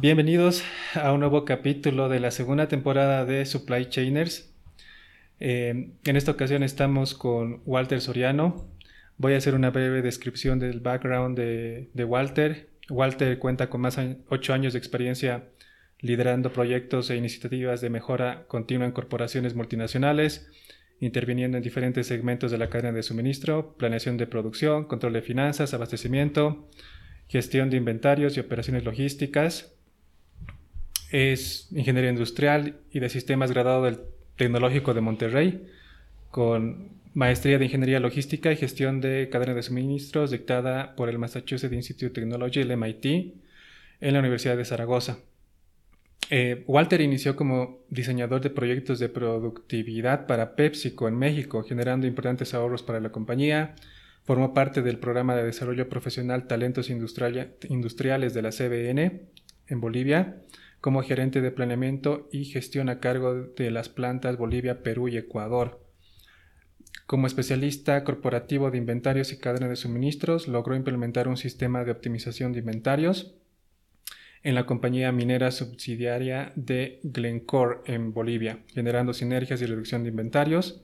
Bienvenidos a un nuevo capítulo de la segunda temporada de Supply Chainers. Eh, en esta ocasión estamos con Walter Soriano. Voy a hacer una breve descripción del background de, Walter. Walter cuenta con más de 8 años de experiencia liderando proyectos e iniciativas de mejora continua en corporaciones multinacionales, interviniendo en diferentes segmentos de la cadena de suministro, planeación de producción, control de finanzas, abastecimiento, gestión de inventarios y operaciones logísticas. Es ingeniería industrial y de sistemas graduado del Tecnológico de Monterrey, con maestría de ingeniería logística y gestión de cadena de suministros dictada por el Massachusetts Institute of Technology, el MIT, en la Universidad de Zaragoza. Eh, Walter inició como diseñador de proyectos de productividad para PepsiCo en México, generando importantes ahorros para la compañía. Formó parte del programa de desarrollo profesional Talentos Industriales de la CBN en Bolivia, como gerente de planeamiento y gestión a cargo de las plantas Bolivia, Perú y Ecuador. Como especialista corporativo de inventarios y cadena de suministros, logró implementar un sistema de optimización de inventarios en la compañía minera subsidiaria de Glencore en Bolivia, generando sinergias y reducción de inventarios.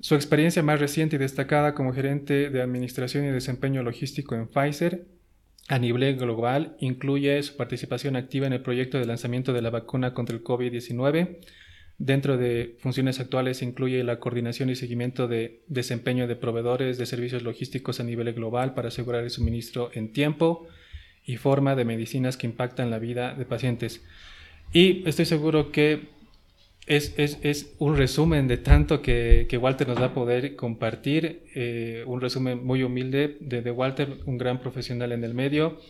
Su experiencia más reciente y destacada como gerente de administración y desempeño logístico en Pfizer a nivel global incluye su participación activa en el proyecto de lanzamiento de la vacuna contra el COVID-19. Dentro de funciones actuales incluye la coordinación y seguimiento de desempeño de proveedores de servicios logísticos a nivel global para asegurar el suministro en tiempo, y forma de medicinas que impactan la vida de pacientes. Y estoy seguro que es, es, un resumen de tanto que, que, Walter nos va a poder compartir, eh, un resumen muy humilde de, Walter, un gran profesional en el medio.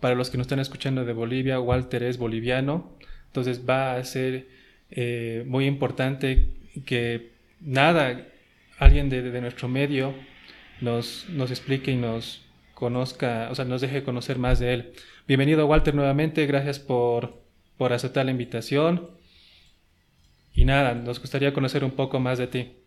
Para los que nos están escuchando de Bolivia, Walter es boliviano, entonces va a ser eh, muy importante que nada, alguien de, de nuestro medio nos, nos explique y nos, conozca, o sea, nos deje conocer más de él. Bienvenido Walter nuevamente, gracias por, por aceptar la invitación. Y nada, nos gustaría conocer un poco más de ti.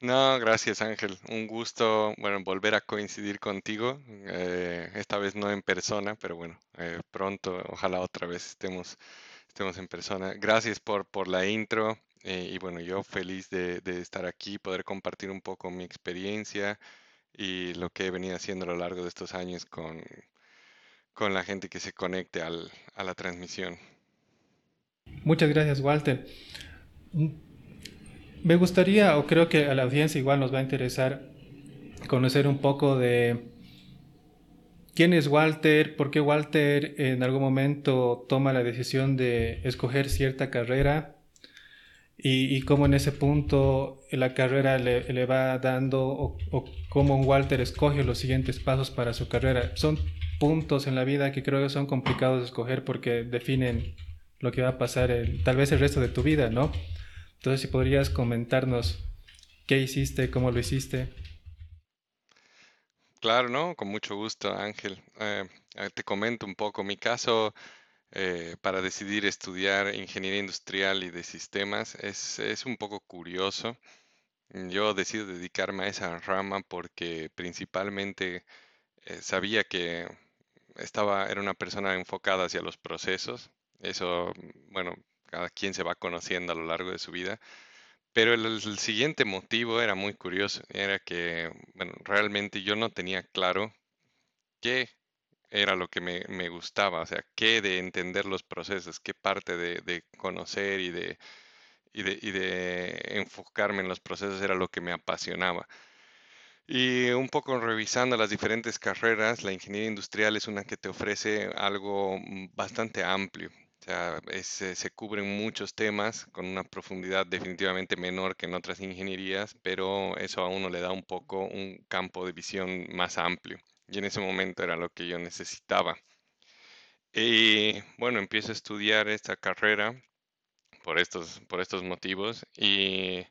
No, gracias Ángel. Un gusto, bueno, volver a coincidir contigo. Eh, esta vez no en persona, pero bueno, eh, pronto, ojalá otra vez estemos, estemos en persona. Gracias por, por la intro. Eh, y bueno, yo feliz de, estar aquí, poder compartir un poco mi experiencia, y lo que he venido haciendo a lo largo de estos años con, con la gente que se conecte al, a la transmisión. Muchas gracias, Walter. Me gustaría, o creo que a la audiencia igual nos va a interesar conocer un poco de quién es Walter, por qué Walter en algún momento toma la decisión de escoger cierta carrera y, cómo en ese punto la carrera le, va dando o, cómo Walter escoge los siguientes pasos para su carrera. Son puntos en la vida que creo que son complicados de escoger porque definen lo que va a pasar tal vez el resto de tu vida, ¿no? Entonces, si podrías comentarnos qué hiciste, cómo lo hiciste. Claro, ¿no? Con mucho gusto, Ángel. Eh, te comento un poco mi caso. Eh, para decidir estudiar ingeniería industrial y de sistemas es, es un poco curioso. Yo decido dedicarme a esa rama porque principalmente eh, sabía que estaba, era una persona enfocada hacia los procesos. Eso, bueno, cada quien se va conociendo a lo largo de su vida. Pero el, siguiente motivo era muy curioso, era que, bueno, realmente yo no tenía claro qué era lo que me, gustaba, o sea, qué de entender los procesos, qué parte de, conocer y de, y de, enfocarme en los procesos era lo que me apasionaba. Y un poco revisando las diferentes carreras, la ingeniería industrial es una que te ofrece algo mm, bastante amplio. Se cubren muchos temas con una profundidad definitivamente menor que en otras ingenierías, pero eso a uno le da un poco un campo de visión más amplio y en ese momento era lo que yo necesitaba. Y bueno, empiezo a estudiar esta carrera por estos, por estos motivos y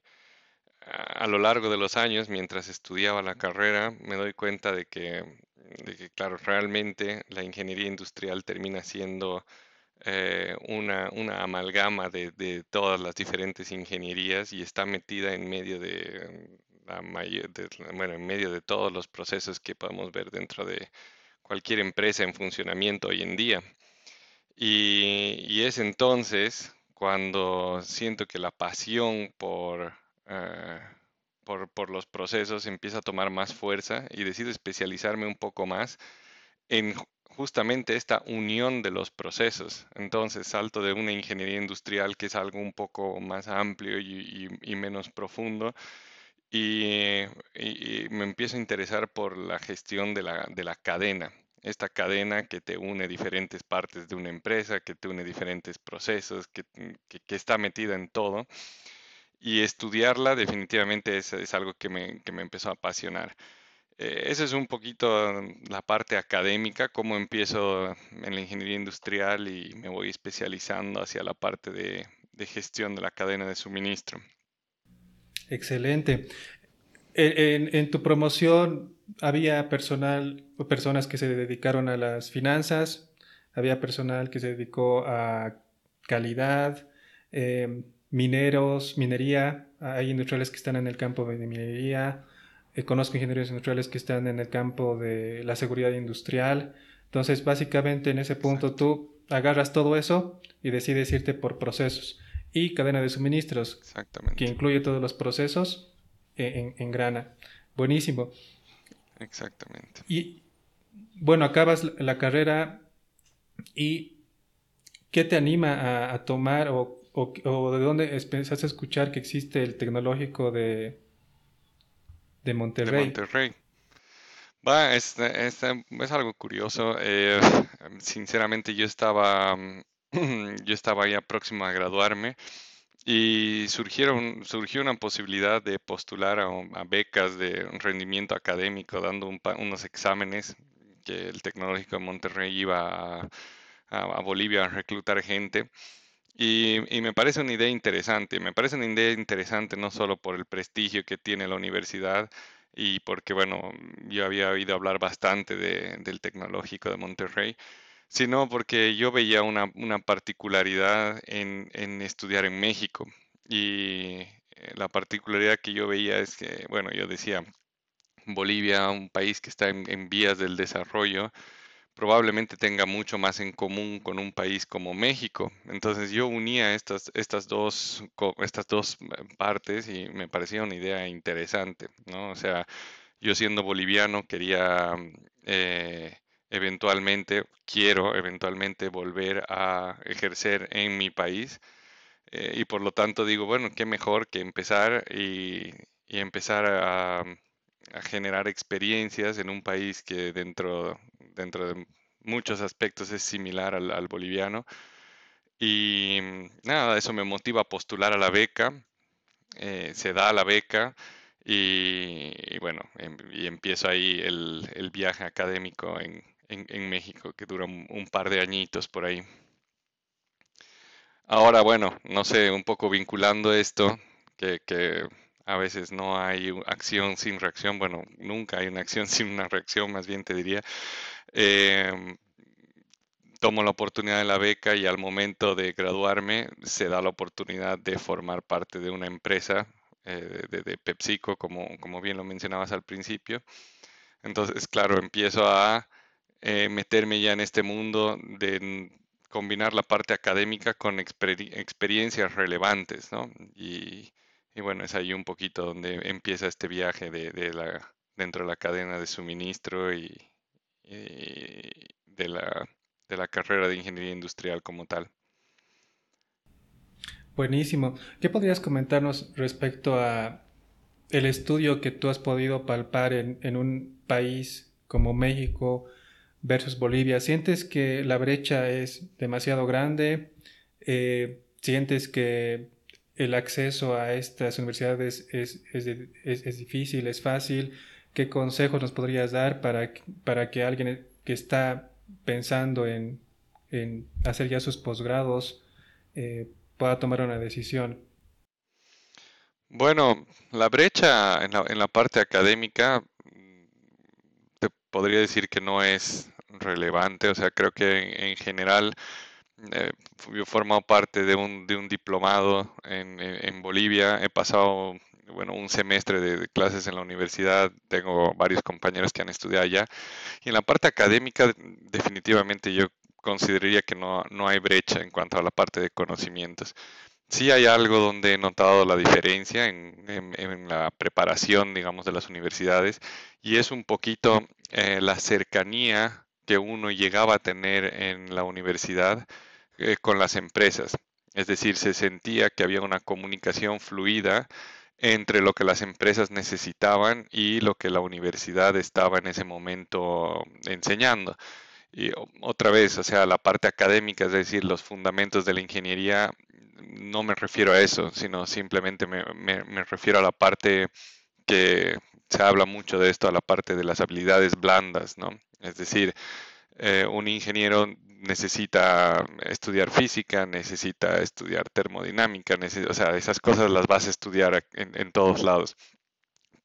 a lo largo de los años, mientras estudiaba la carrera, me doy cuenta de que, claro, realmente la ingeniería industrial termina siendo eh, una, una, amalgama de, de, todas las diferentes ingenierías y está metida en medio de, bueno, en medio de todos los procesos que podemos ver dentro de cualquier empresa en funcionamiento hoy en día. Y, es entonces cuando siento que la pasión por, eh, por, por, los procesos empieza a tomar más fuerza y decido especializarme un poco más en justamente esta unión de los procesos. Entonces salto de una ingeniería industrial que es algo un poco más amplio y, menos profundo y, me empiezo a interesar por la gestión de la, de la cadena. Esta cadena que te une diferentes partes de una empresa, que te une diferentes procesos, que, que, está metida en todo. Y estudiarla definitivamente es, es algo que me, que me empezó a apasionar. Eh, esa es un poquito la parte académica, cómo empiezo en la ingeniería industrial y me voy especializando hacia la parte de, gestión de la cadena de suministro. Excelente. En, tu promoción había personal, personas que se dedicaron a las finanzas, había personal que se dedicó a calidad, em, mineros, minería, hay industriales que están en el campo de minería, eh, conozco ingenieros industriales que están en el campo de la seguridad industrial. Entonces, básicamente en ese punto tú agarras todo eso y decides irte por procesos. Y cadena de suministros, que incluye todos los procesos en, en, grana. Buenísimo. Exactamente. Y bueno, acabas la carrera y ¿qué te anima a, tomar o, o, de dónde empezaste a escuchar que existe el tecnológico de, de Monterrey. Va, es, es, algo curioso. Eh, sinceramente, yo estaba, yo estaba ya próximo a graduarme y surgieron, surgió una posibilidad de postular a, becas de rendimiento académico, dando unos exámenes que el Tecnológico de Monterrey iba a, a Bolivia a reclutar gente. Y, me parece una idea interesante, me parece una idea interesante no solo por el prestigio que tiene la universidad y porque, bueno, yo había oído hablar bastante del tecnológico de Monterrey, sino porque yo veía una, particularidad en, estudiar en México. Y eh, la particularidad que yo veía es que, bueno, yo decía, Bolivia, un país que está en vías del desarrollo, probablemente tenga mucho más en común con un país como México. Entonces yo unía estas, estas, dos, estas dos eh, partes y me parecía una idea interesante, ¿no? O sea, yo siendo boliviano quería eh, eventualmente, quiero eventualmente volver a ejercer en mi país eh, y por lo tanto digo, bueno, qué mejor que empezar y, y empezar a, a generar experiencias en un país que dentro dentro de muchos aspectos es similar al, boliviano. Y mm, nada, eso me motiva a postular a la beca. Eh, se da la beca y, bueno, em, y empiezo ahí el, viaje académico en, México, que dura un, par de añitos por ahí. Ahora, bueno, no sé, un poco vinculando esto, que, que a veces no hay acción sin reacción, bueno, nunca hay una acción sin una reacción, más bien te diría. Em, tomo la oportunidad de la beca y al momento de graduarme se da la oportunidad de formar parte de una empresa eh, de, PepsiCo, como, como bien lo mencionabas al principio. Entonces, claro, empiezo a eh, meterme ya en este mundo de combinar la parte académica con experiencias relevantes, ¿no? Y, bueno, es ahí un poquito donde empieza este viaje de, la, dentro de la cadena de suministro y, eh, de, la, de la carrera de ingeniería industrial como tal. Buenísimo. ¿Qué podrías comentarnos respecto a el estudio que tú has podido palpar en, un país como México versus Bolivia? ¿Sientes que la brecha es demasiado grande? Eh, ¿Sientes que el acceso a estas universidades es, es, es difícil, es fácil? ¿Qué consejos nos podrías dar para, para que alguien que está pensando en, hacer ya sus posgrados eh, pueda tomar una decisión? Bueno, la brecha en la, en la parte académica te podría decir que no es relevante, o sea, creo que en, general eh, yo he formado parte de un, de un diplomado en, en, Bolivia, he pasado bueno, un semestre de, clases en la universidad, tengo varios compañeros que han estudiado allá. Y en la parte académica, definitivamente yo consideraría que no, hay brecha en cuanto a la parte de conocimientos. Sí hay algo donde he notado la diferencia en, la preparación, digamos, de las universidades y es un poquito eh, la cercanía que uno llegaba a tener en la universidad eh, con las empresas. Es decir, se sentía que había una comunicación fluida entre lo que las empresas necesitaban y lo que la universidad estaba en ese momento enseñando. Y otra vez, o sea, la parte académica, es decir, los fundamentos de la ingeniería, no me refiero a eso, sino simplemente me, refiero a la parte que se habla mucho de esto, a la parte de las habilidades blandas, ¿no? Es decir, eh, un ingeniero necesita estudiar física, necesita estudiar termodinámica, o sea, esas cosas las vas a estudiar en, todos lados.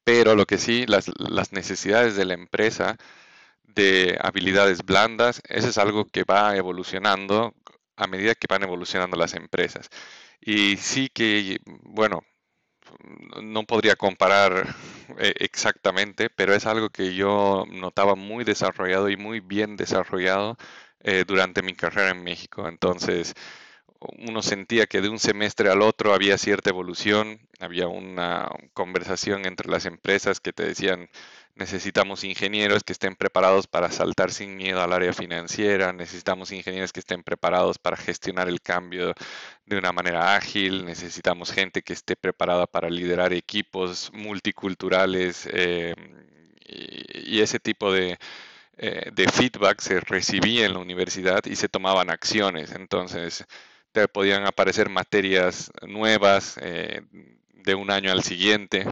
Pero lo que sí, las, necesidades de la empresa de habilidades blandas, eso es algo que va evolucionando a medida que van evolucionando las empresas. Y sí que, bueno, no podría comparar eh, exactamente, pero es algo que yo notaba muy desarrollado y muy bien desarrollado eh, durante mi carrera en México. Entonces, uno sentía que de un semestre al otro había cierta evolución, había una conversación entre las empresas que te decían, necesitamos ingenieros que estén preparados para saltar sin miedo al área financiera, necesitamos ingenieros que estén preparados para gestionar el cambio de una manera ágil, necesitamos gente que esté preparada para liderar equipos multiculturales eh, y ese tipo de, eh, de feedback se recibía en la universidad y se tomaban acciones. Entonces, te podían aparecer materias nuevas eh, de un año al siguiente,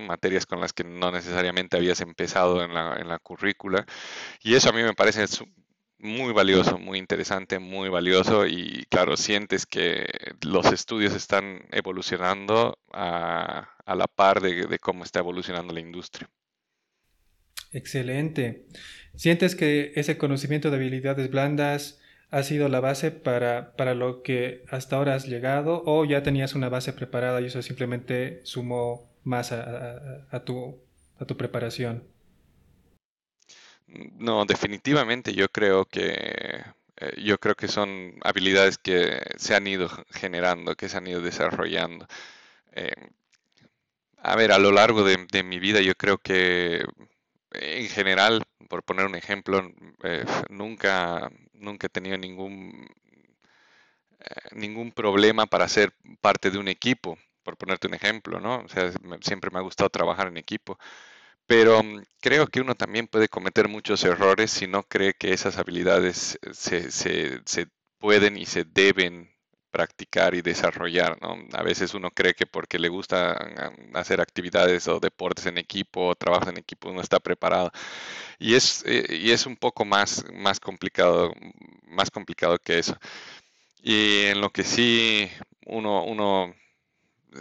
materias con las que no necesariamente habías empezado en la, en la currícula. Y eso a mí me parece muy valioso, muy interesante, muy valioso y claro, sientes que los estudios están evolucionando a, la par de cómo está evolucionando la industria. Excelente. ¿Sientes que ese conocimiento de habilidades blandas ha sido la base para, para, lo que hasta ahora has llegado o ya tenías una base preparada y eso simplemente sumó más a, tu, a tu preparación? No, definitivamente yo creo que eh, yo creo que son habilidades que se han ido generando, que se han ido desarrollando. Eh, a ver, a lo largo de mi vida yo creo que en general, por poner un ejemplo, eh, nunca, nunca he tenido ningún, eh, ningún problema para ser parte de un equipo, por ponerte un ejemplo, ¿no? O sea, siempre me ha gustado trabajar en equipo. Pero mm, creo que uno también puede cometer muchos errores si no cree que esas habilidades se, se, se pueden y se deben practicar y desarrollar, ¿no? A veces uno cree que porque le gusta hacer actividades o deportes en equipo o trabajo en equipo uno está preparado. Y es, eh, y es un poco más, más complicado, más complicado que eso. Y en lo que sí uno, uno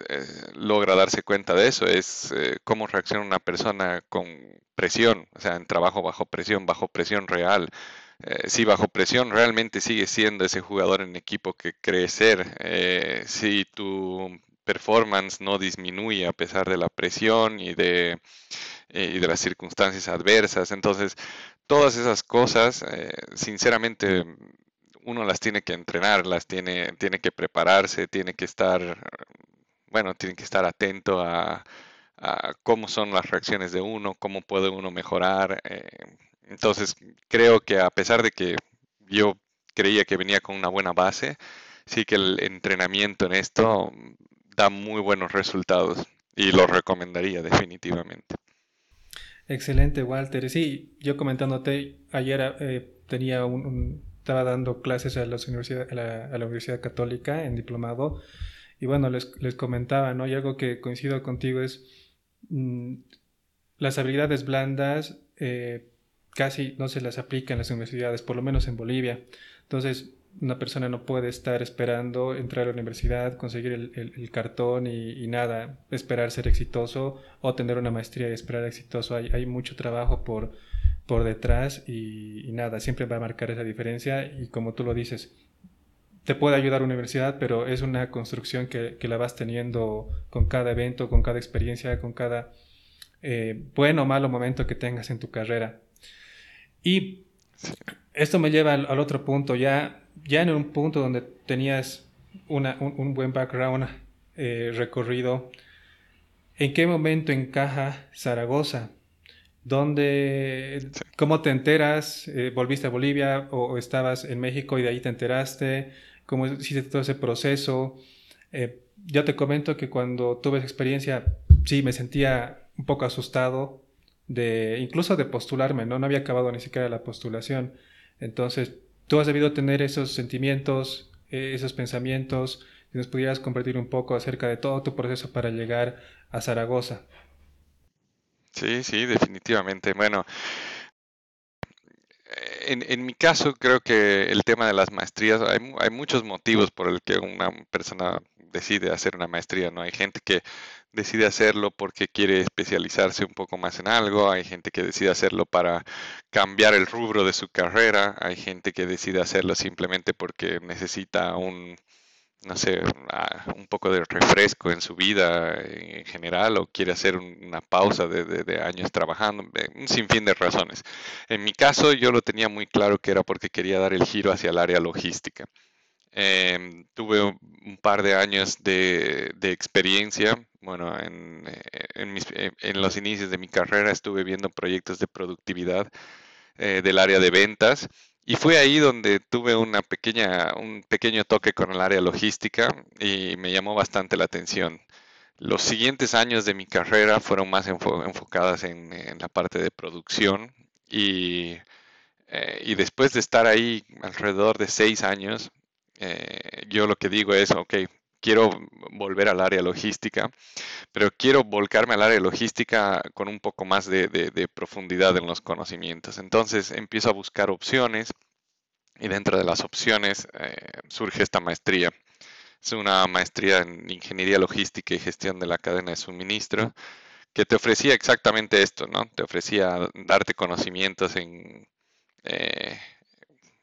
eh, logra darse cuenta de eso es eh, cómo reacciona una persona con presión, o sea, en trabajo bajo presión, bajo presión real eh, si bajo presión realmente sigue siendo ese jugador en equipo que cree ser, eh, si tu performance no disminuye a pesar de la presión y de, eh, y de las circunstancias adversas. Entonces, todas esas cosas, sinceramente, uno las tiene que entrenar, las tiene, tiene que prepararse, tiene que estar, bueno, tiene que estar atento a, a cómo son las reacciones de uno, cómo puede uno mejorar. Entonces, creo que a pesar de que yo creía que venía con una buena base, sí que el entrenamiento en esto da muy buenos resultados y lo recomendaría definitivamente. Excelente, Walter. Sí, yo comentándote, ayer eh, tenía un, estaba dando clases a, la Universidad, a, la, Universidad Católica en diplomado y bueno, les, les, comentaba, ¿no? Y algo que coincido contigo es mm, las habilidades blandas eh, casi no se las aplica en las universidades, por lo menos en Bolivia. Entonces, una persona no puede estar esperando entrar a la universidad, conseguir el, cartón y, nada, esperar ser exitoso o tener una maestría y esperar exitoso. Hay, mucho trabajo por, por detrás y, nada, siempre va a marcar esa diferencia y como tú lo dices, te puede ayudar la universidad, pero es una construcción que, la vas teniendo con cada evento, con cada experiencia, con cada eh, bueno o malo momento que tengas en tu carrera. Y Esto me lleva al, otro punto, ya, ya en un punto donde tenías una, un, buen background eh, recorrido, ¿en qué momento encaja Zaragoza? ¿Dónde, ¿Cómo te enteras? Eh, ¿Volviste a Bolivia o, estabas en México y de ahí te enteraste? ¿Cómo hiciste todo ese proceso? Eh, yo te comento que cuando tuve esa experiencia, sí, me sentía un poco asustado de incluso de postularme, ¿no? No había acabado ni siquiera la postulación. Entonces, tú has debido tener esos sentimientos, eh, esos pensamientos, si nos pudieras compartir un poco acerca de todo tu proceso para llegar a Zaragoza. Sí, sí, definitivamente. Bueno, en, en, mi caso creo que el tema de las maestrías, hay, hay, muchos motivos por el que una persona decide hacer una maestría, ¿no? Hay gente que decide hacerlo porque quiere especializarse un poco más en algo, hay gente que decide hacerlo para cambiar el rubro de su carrera, hay gente que decide hacerlo simplemente porque necesita un, no sé, un poco de refresco en su vida en general o quiere hacer una pausa de, años trabajando, un sinfín de razones. En mi caso yo lo tenía muy claro que era porque quería dar el giro hacia el área logística. Em, tuve un par de años de, experiencia. Bueno, en, eh, en, los inicios de mi carrera estuve viendo proyectos de productividad eh, del área de ventas y fue ahí donde tuve una pequeña, un pequeño toque con el área logística y me llamó bastante la atención. Los siguientes años de mi carrera fueron más enfocadas en, la parte de producción y, eh, y, después de estar ahí alrededor de seis años, eh, yo lo que digo es, ok, quiero volver al área logística, pero quiero volcarme al área logística con un poco más de, profundidad en los conocimientos. Entonces empiezo a buscar opciones y dentro de las opciones eh, surge esta maestría. Es una maestría en ingeniería logística y gestión de la cadena de suministro que te ofrecía exactamente esto, ¿no? Te ofrecía darte conocimientos en, eh,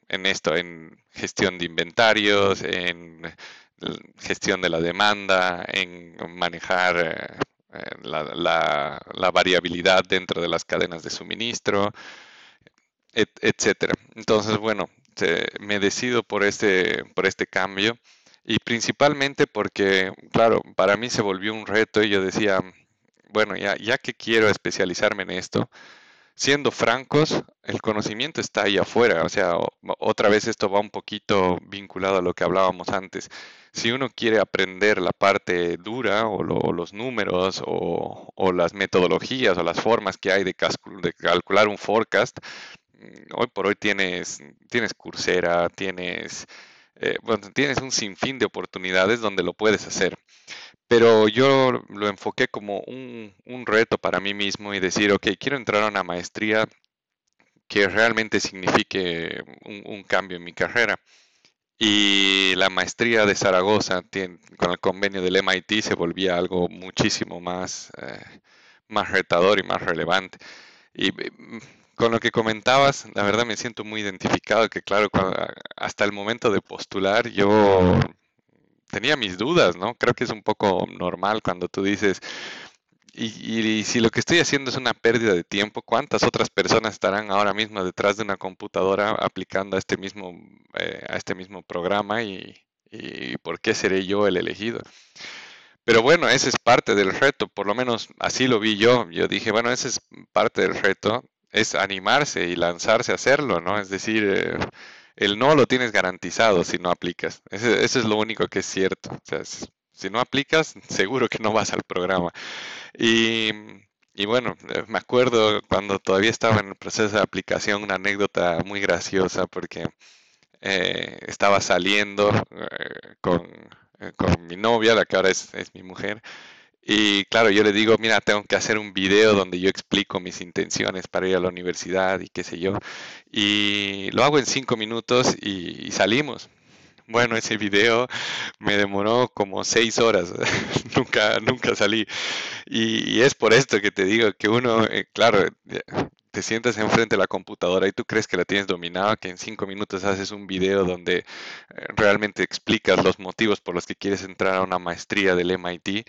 en esto, en gestión de inventarios, en gestión de la demanda, en manejar eh, eh, la, variabilidad dentro de las cadenas de suministro, etcétera. Entonces, bueno, me decido por este, por este cambio y principalmente porque, claro, para mí se volvió un reto y yo decía, bueno, ya, ya que quiero especializarme en esto, siendo francos, el conocimiento está ahí afuera. O sea, otra vez esto va un poquito vinculado a lo que hablábamos antes. Si uno quiere aprender la parte dura o, los números o, las metodologías o las formas que hay de, calcular un forecast, mm, hoy por hoy tienes, tienes Coursera, tienes, eh, tienes un sinfín de oportunidades donde lo puedes hacer. Pero yo lo enfoqué como un, reto para mí mismo y decir, ok, quiero entrar a una maestría que realmente signifique un, cambio en mi carrera. Y la maestría de Zaragoza con el convenio del MIT se volvía algo muchísimo más, eh, más retador y más relevante. Y mm, con lo que comentabas, la verdad me siento muy identificado, que claro, hasta el momento de postular yo tenía mis dudas, ¿no? Creo que es un poco normal cuando tú dices, y, si lo que estoy haciendo es una pérdida de tiempo, ¿cuántas otras personas estarán ahora mismo detrás de una computadora aplicando a este mismo, eh, a este mismo programa y, y por qué seré yo el elegido? Pero bueno, ese es parte del reto, por lo menos así lo vi yo. Yo dije, bueno, ese es parte del reto, es animarse y lanzarse a hacerlo, ¿no? Es decir, eh, el no lo tienes garantizado si no aplicas. Eso, es lo único que es cierto. O sea, si no aplicas, seguro que no vas al programa. Y, bueno, eh, me acuerdo cuando todavía estaba en el proceso de aplicación, una anécdota muy graciosa porque eh, estaba saliendo eh, con, con, mi novia, la que ahora es, es mi mujer, y claro, yo le digo, mira, tengo que hacer un video donde yo explico mis intenciones para ir a la universidad y qué sé yo. Y lo hago en cinco minutos y, salimos. Bueno, ese video me demoró como seis horas. nunca, nunca salí. Y, es por esto que te digo que uno, eh, claro, te sientas enfrente de la computadora y tú crees que la tienes dominada, que en cinco minutos haces un video donde eh, realmente explicas los motivos por los que quieres entrar a una maestría del MIT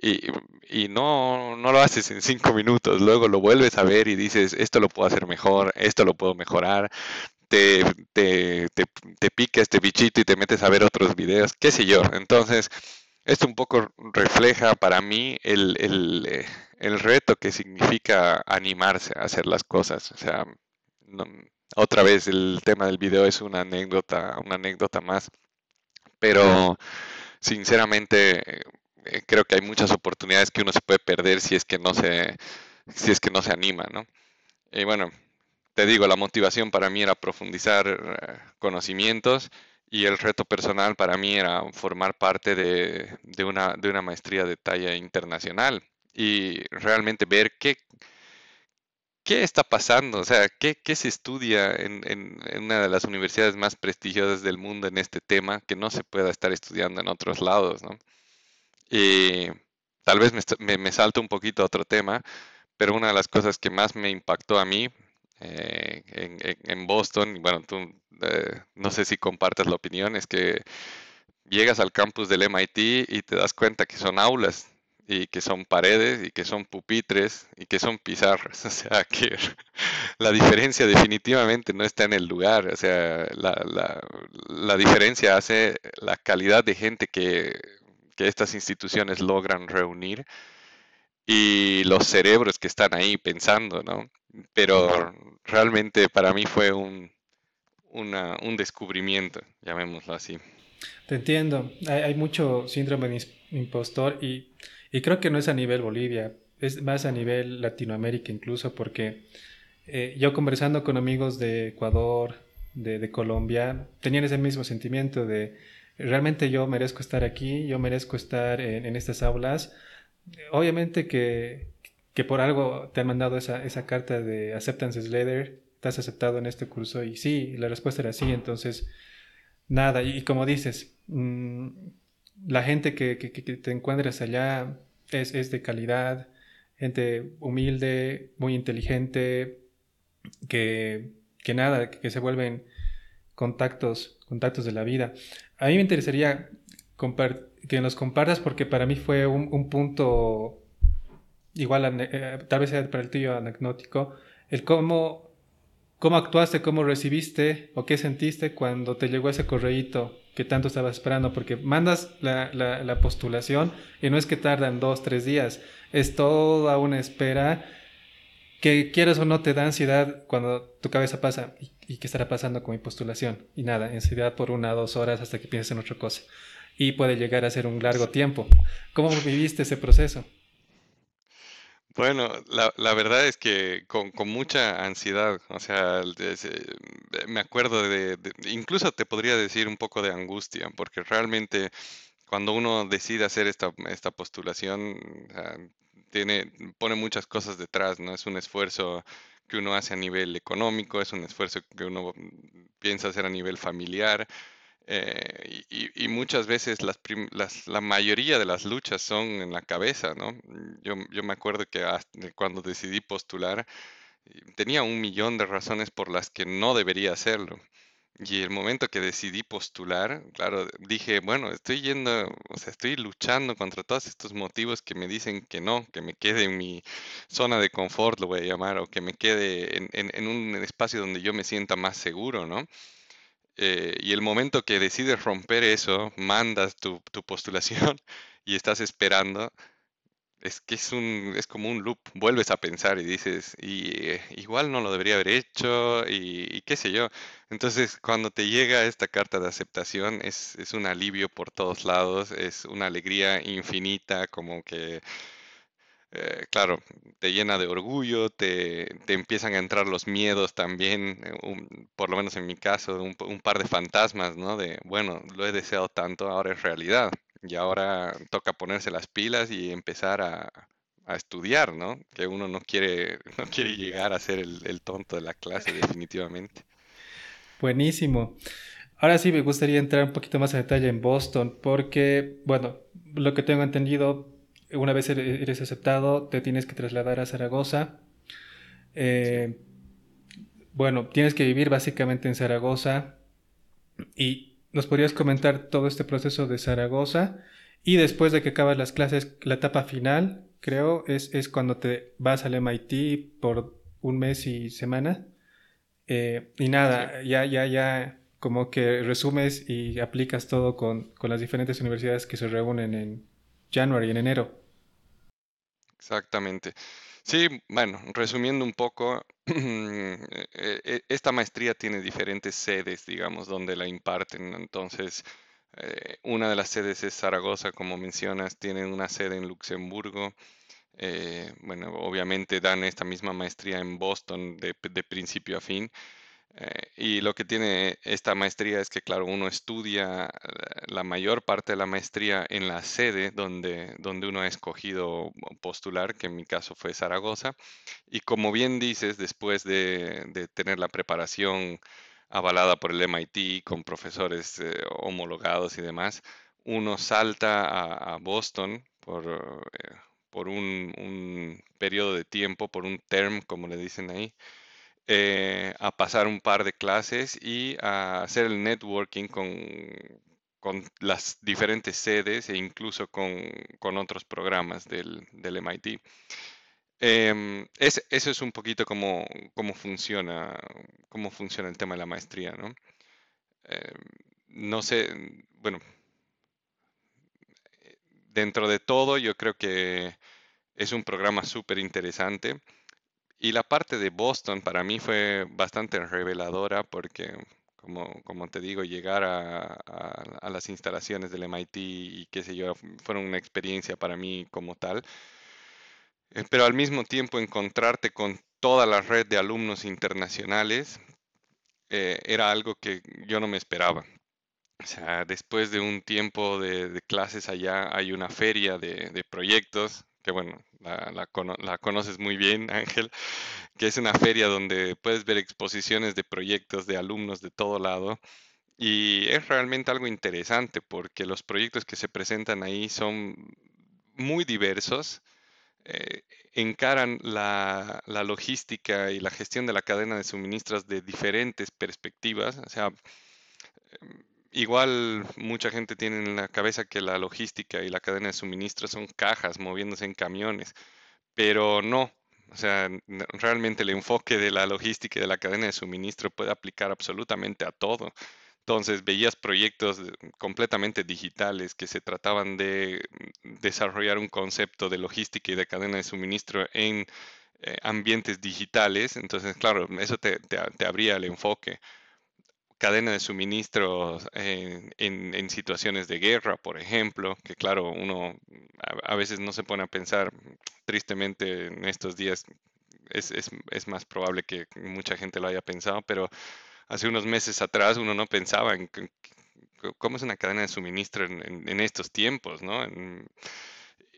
y, no, no lo haces en cinco minutos, luego lo vuelves a ver y dices, esto lo puedo hacer mejor, esto lo puedo mejorar, te, te, te, te, pica este bichito y te metes a ver otros videos, qué sé yo. Entonces, esto un poco refleja para mí el, eh, el reto que significa animarse a hacer las cosas. O sea, otra vez el tema del video es una anécdota, una anécdota más, pero sinceramente eh, creo que hay muchas oportunidades que uno se puede perder si es que no se, si es que no se anima, ¿no? Y bueno, te digo, la motivación para mí era profundizar eh, conocimientos y el reto personal para mí era formar parte de, de, una, de una maestría de talla internacional y realmente ver qué, qué está pasando, o sea, qué, qué se estudia en, en, una de las universidades más prestigiosas del mundo en este tema que no se pueda estar estudiando en otros lados, ¿no? Y tal vez me, me, salto un poquito a otro tema, pero una de las cosas que más me impactó a mí eh, en, Boston, bueno, tú eh, no sé si compartes la opinión, es que llegas al campus del MIT y te das cuenta que son aulas y que son paredes y que son pupitres y que son pizarras. O sea que la diferencia definitivamente no está en el lugar. O sea, la, la, la diferencia hace la calidad de gente que, que, estas instituciones logran reunir y los cerebros que están ahí pensando, ¿no? Pero realmente para mí fue un, una, un descubrimiento, llamémoslo así. Te entiendo. Hay, hay mucho síndrome de impostor y y creo que no es a nivel Bolivia, es más a nivel Latinoamérica incluso, porque eh, yo conversando con amigos de Ecuador, de, Colombia, tenían ese mismo sentimiento de realmente yo merezco estar aquí, yo merezco estar en, estas aulas. Obviamente que, que, por algo te han mandado esa, esa carta de acceptance letter, estás aceptado en este curso y sí, la respuesta era sí, entonces nada, y, como dices, mm, la gente que, que, te encuentres allá es, es, de calidad, gente humilde, muy inteligente, que, que nada, que se vuelven contactos, contactos de la vida. A mí me interesaría que nos compartas porque para mí fue un, un punto igual, eh, tal vez sea para el tuyo anecdótico, el cómo, cómo actuaste, cómo recibiste o qué sentiste cuando te llegó ese correíto que tanto estabas esperando, porque mandas la, la, postulación y no es que tardan dos, tres días, es toda una espera que quieres o no te da ansiedad cuando tu cabeza pasa y, qué estará pasando con mi postulación y nada, ansiedad por una o dos horas hasta que pienses en otra cosa y puede llegar a ser un largo tiempo. ¿Cómo viviste ese proceso? Bueno, la, la, verdad es que con, con mucha ansiedad, o sea, me acuerdo de, incluso te podría decir un poco de angustia, porque realmente cuando uno decide hacer esta, esta postulación, tiene, pone muchas cosas detrás, ¿no? Es un esfuerzo que uno hace a nivel económico, es un esfuerzo que uno piensa hacer a nivel familiar, eh, y, muchas veces las, la mayoría de las luchas son en la cabeza, ¿no? Yo, yo me acuerdo que cuando decidí postular, tenía un millón de razones por las que no debería hacerlo. Y el momento que decidí postular, claro, dije, bueno, estoy yendo, o sea, estoy luchando contra todos estos motivos que me dicen que no, que me quede en mi zona de confort, lo voy a llamar, o que me quede en, en, en un espacio donde yo me sienta más seguro, ¿no? Eh, y el momento que decides romper eso, mandas tu, tu postulación y estás esperando, es que es, un, es como un loop, vuelves a pensar y dices, y, eh, igual no lo debería haber hecho y, qué sé yo. Entonces, cuando te llega esta carta de aceptación, es, es un alivio por todos lados, es una alegría infinita, como que eh, claro, te llena de orgullo, te, te, empiezan a entrar los miedos también, eh, por lo menos en mi caso, un, un, par de fantasmas, ¿no? De, bueno, lo he deseado tanto, ahora es realidad. Y ahora toca ponerse las pilas y empezar a, a estudiar, ¿no? Que uno no quiere, no quiere llegar a ser el, el tonto de la clase, definitivamente. Buenísimo. Ahora sí me gustaría entrar un poquito más a detalle en Boston, porque, bueno, lo que tengo entendido, una vez eres aceptado, te tienes que trasladar a Zaragoza. Eh, bueno, tienes que vivir básicamente en Zaragoza y nos podrías comentar todo este proceso de Zaragoza y después de que acabas las clases, la etapa final, creo, es, es cuando te vas al MIT por un mes y semana. Eh, y nada, ya, ya, ya como que resumes y aplicas todo con, con las diferentes universidades que se reúnen en January, en enero. Exactamente. Sí, bueno, resumiendo un poco, e, e, esta maestría tiene diferentes sedes, digamos, donde la imparten. Entonces, eh, una de las sedes es Zaragoza, como mencionas, tienen una sede en Luxemburgo. Eh, bueno, obviamente dan esta misma maestría en Boston de principio a fin. Eh, y lo que tiene esta maestría es que, claro, uno estudia eh, la mayor parte de la maestría en la sede donde, donde uno ha escogido postular, que en mi caso fue Zaragoza. Y como bien dices, después de, tener la preparación avalada por el MIT con profesores eh, homologados y demás, uno salta a, Boston por, por un, un periodo de tiempo, por un term, como le dicen ahí eh, a pasar un par de clases y a hacer el networking con, con las diferentes sedes e incluso con, con otros programas del, del MIT. Em, eso es un poquito cómo, funciona, funciona el tema de la maestría, ¿no? Em, no sé, bueno, dentro de todo yo creo que es un programa súper interesante. Y la parte de Boston para mí fue bastante reveladora porque, como, te digo, llegar a, las instalaciones del MIT y qué sé yo, fueron una experiencia para mí como tal. Eh, pero al mismo tiempo encontrarte con toda la red de alumnos internacionales eh, era algo que yo no me esperaba. O sea, después de un tiempo de, clases allá hay una feria de proyectos que bueno, la, conoces muy bien, Ángel, que es una feria donde puedes ver exposiciones de proyectos de alumnos de todo lado. Y es realmente algo interesante porque los proyectos que se presentan ahí son muy diversos, eh, encaran la, la, logística y la gestión de la cadena de suministros de diferentes perspectivas. O sea, Igual mucha gente tiene en la cabeza que la logística y la cadena de suministro son cajas moviéndose en camiones, pero no. O sea, realmente el enfoque de la logística y de la cadena de suministro puede aplicar absolutamente a todo. Entonces veías proyectos completamente digitales que se trataban de desarrollar un concepto de logística y de cadena de suministro en eh, ambientes digitales. Entonces, claro, eso te, te abría el enfoque cadena de suministros en, situaciones de guerra, por ejemplo, que claro, uno a, veces no se pone a pensar, tristemente en estos días es, es, más probable que mucha gente lo haya pensado, pero hace unos meses atrás uno no pensaba en cómo es una cadena de suministro en, estos tiempos, ¿no?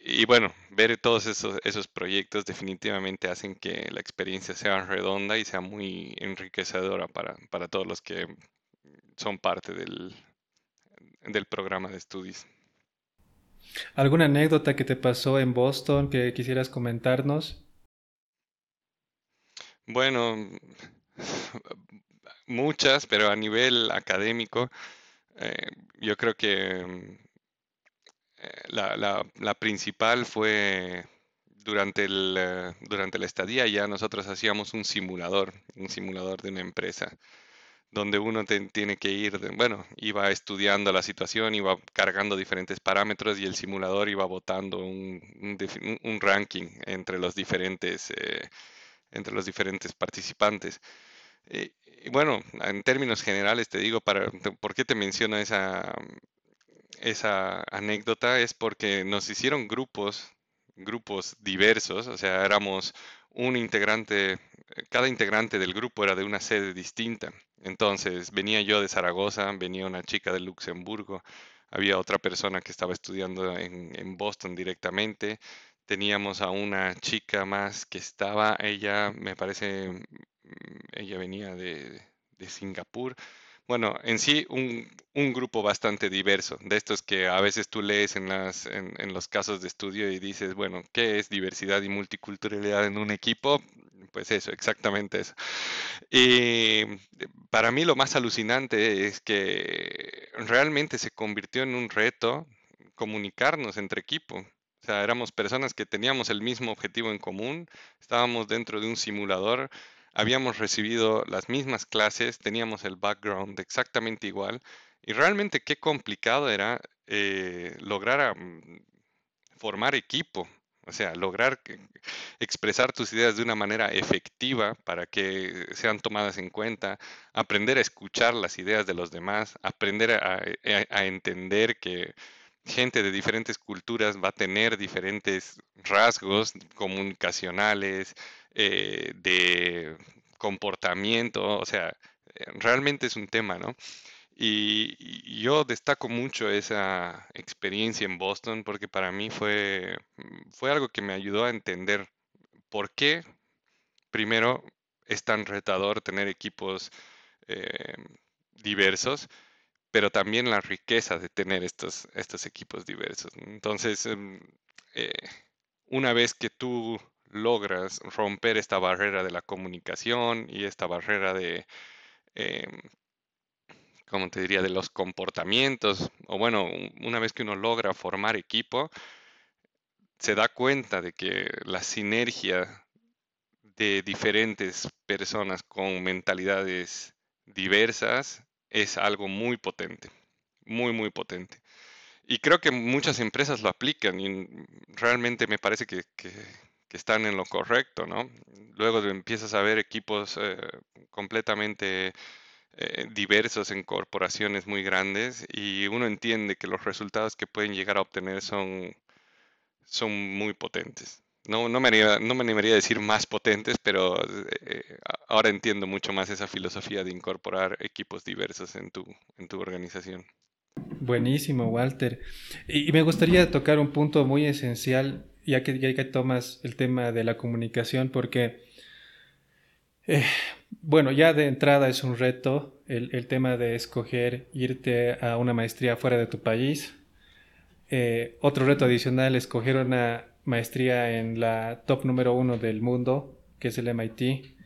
y bueno, ver todos esos, esos proyectos definitivamente hacen que la experiencia sea redonda y sea muy enriquecedora para, para todos los que son parte del, del programa de estudios. ¿Alguna anécdota que te pasó en Boston que quisieras comentarnos? Bueno, muchas, pero a nivel académico, eh, yo creo que eh, la, la, principal fue durante, el, eh, durante la estadía, ya nosotros hacíamos un simulador, un simulador de una empresa donde uno tiene que ir, bueno, iba estudiando la situación, iba cargando diferentes parámetros y el simulador iba botando un, un, ranking entre los diferentes, eh, entre los diferentes participantes. Eh, y bueno, en términos generales te digo, para, ¿por qué te menciono esa, esa anécdota? Es porque nos hicieron grupos, grupos diversos, o sea, éramos un integrante, cada integrante del grupo era de una sede distinta. Entonces, venía yo de Zaragoza, venía una chica de Luxemburgo, había otra persona que estaba estudiando en, Boston directamente, teníamos a una chica más que estaba, ella me parece, mm, ella venía de, Singapur, bueno, en sí un, grupo bastante diverso, de estos que a veces tú lees en, las, en, los casos de estudio y dices, bueno, ¿qué es diversidad y multiculturalidad en un equipo? Pues eso, exactamente eso. Y para mí lo más alucinante es que realmente se convirtió en un reto comunicarnos entre equipo. O sea, éramos personas que teníamos el mismo objetivo en común, estábamos dentro de un simulador habíamos recibido las mismas clases, teníamos el background exactamente igual y realmente qué complicado era eh, lograr formar equipo, o sea, lograr expresar tus ideas de una manera efectiva para que sean tomadas en cuenta, aprender a escuchar las ideas de los demás, aprender a eh, entender que gente de diferentes culturas va a tener diferentes rasgos comunicacionales, eh, de comportamiento, o sea, eh, realmente es un tema, ¿no? Y, yo destaco mucho esa experiencia en Boston porque para mí fue, fue algo que me ayudó a entender por qué, primero, es tan retador tener equipos eh, diversos pero también la riqueza de tener estos, estos equipos diversos. Entonces, em, una vez que tú logras romper esta barrera de la comunicación y esta barrera de, em, ¿cómo te diría?, de los comportamientos, o bueno, una vez que uno logra formar equipo, se da cuenta de que la sinergia de diferentes personas con mentalidades diversas es algo muy potente, muy, muy potente. Y creo que muchas empresas lo aplican y realmente me parece que, están en lo correcto, ¿no? Luego empiezas a ver equipos eh, completamente eh, diversos en corporaciones muy grandes y uno entiende que los resultados que pueden llegar a obtener son, son muy potentes. No, no, me, no me animaría a decir más potentes, pero eh, ahora entiendo mucho más esa filosofía de incorporar equipos diversos en tu, en tu organización. Buenísimo, Walter. Y, me gustaría tocar un punto muy esencial, ya que, ya que tomas el tema de la comunicación, porque, eh, bueno, ya de entrada es un reto el, el, tema de escoger irte a una maestría fuera de tu país. Eh, otro reto adicional, escoger una maestría en la top número uno del mundo, que es el MIT.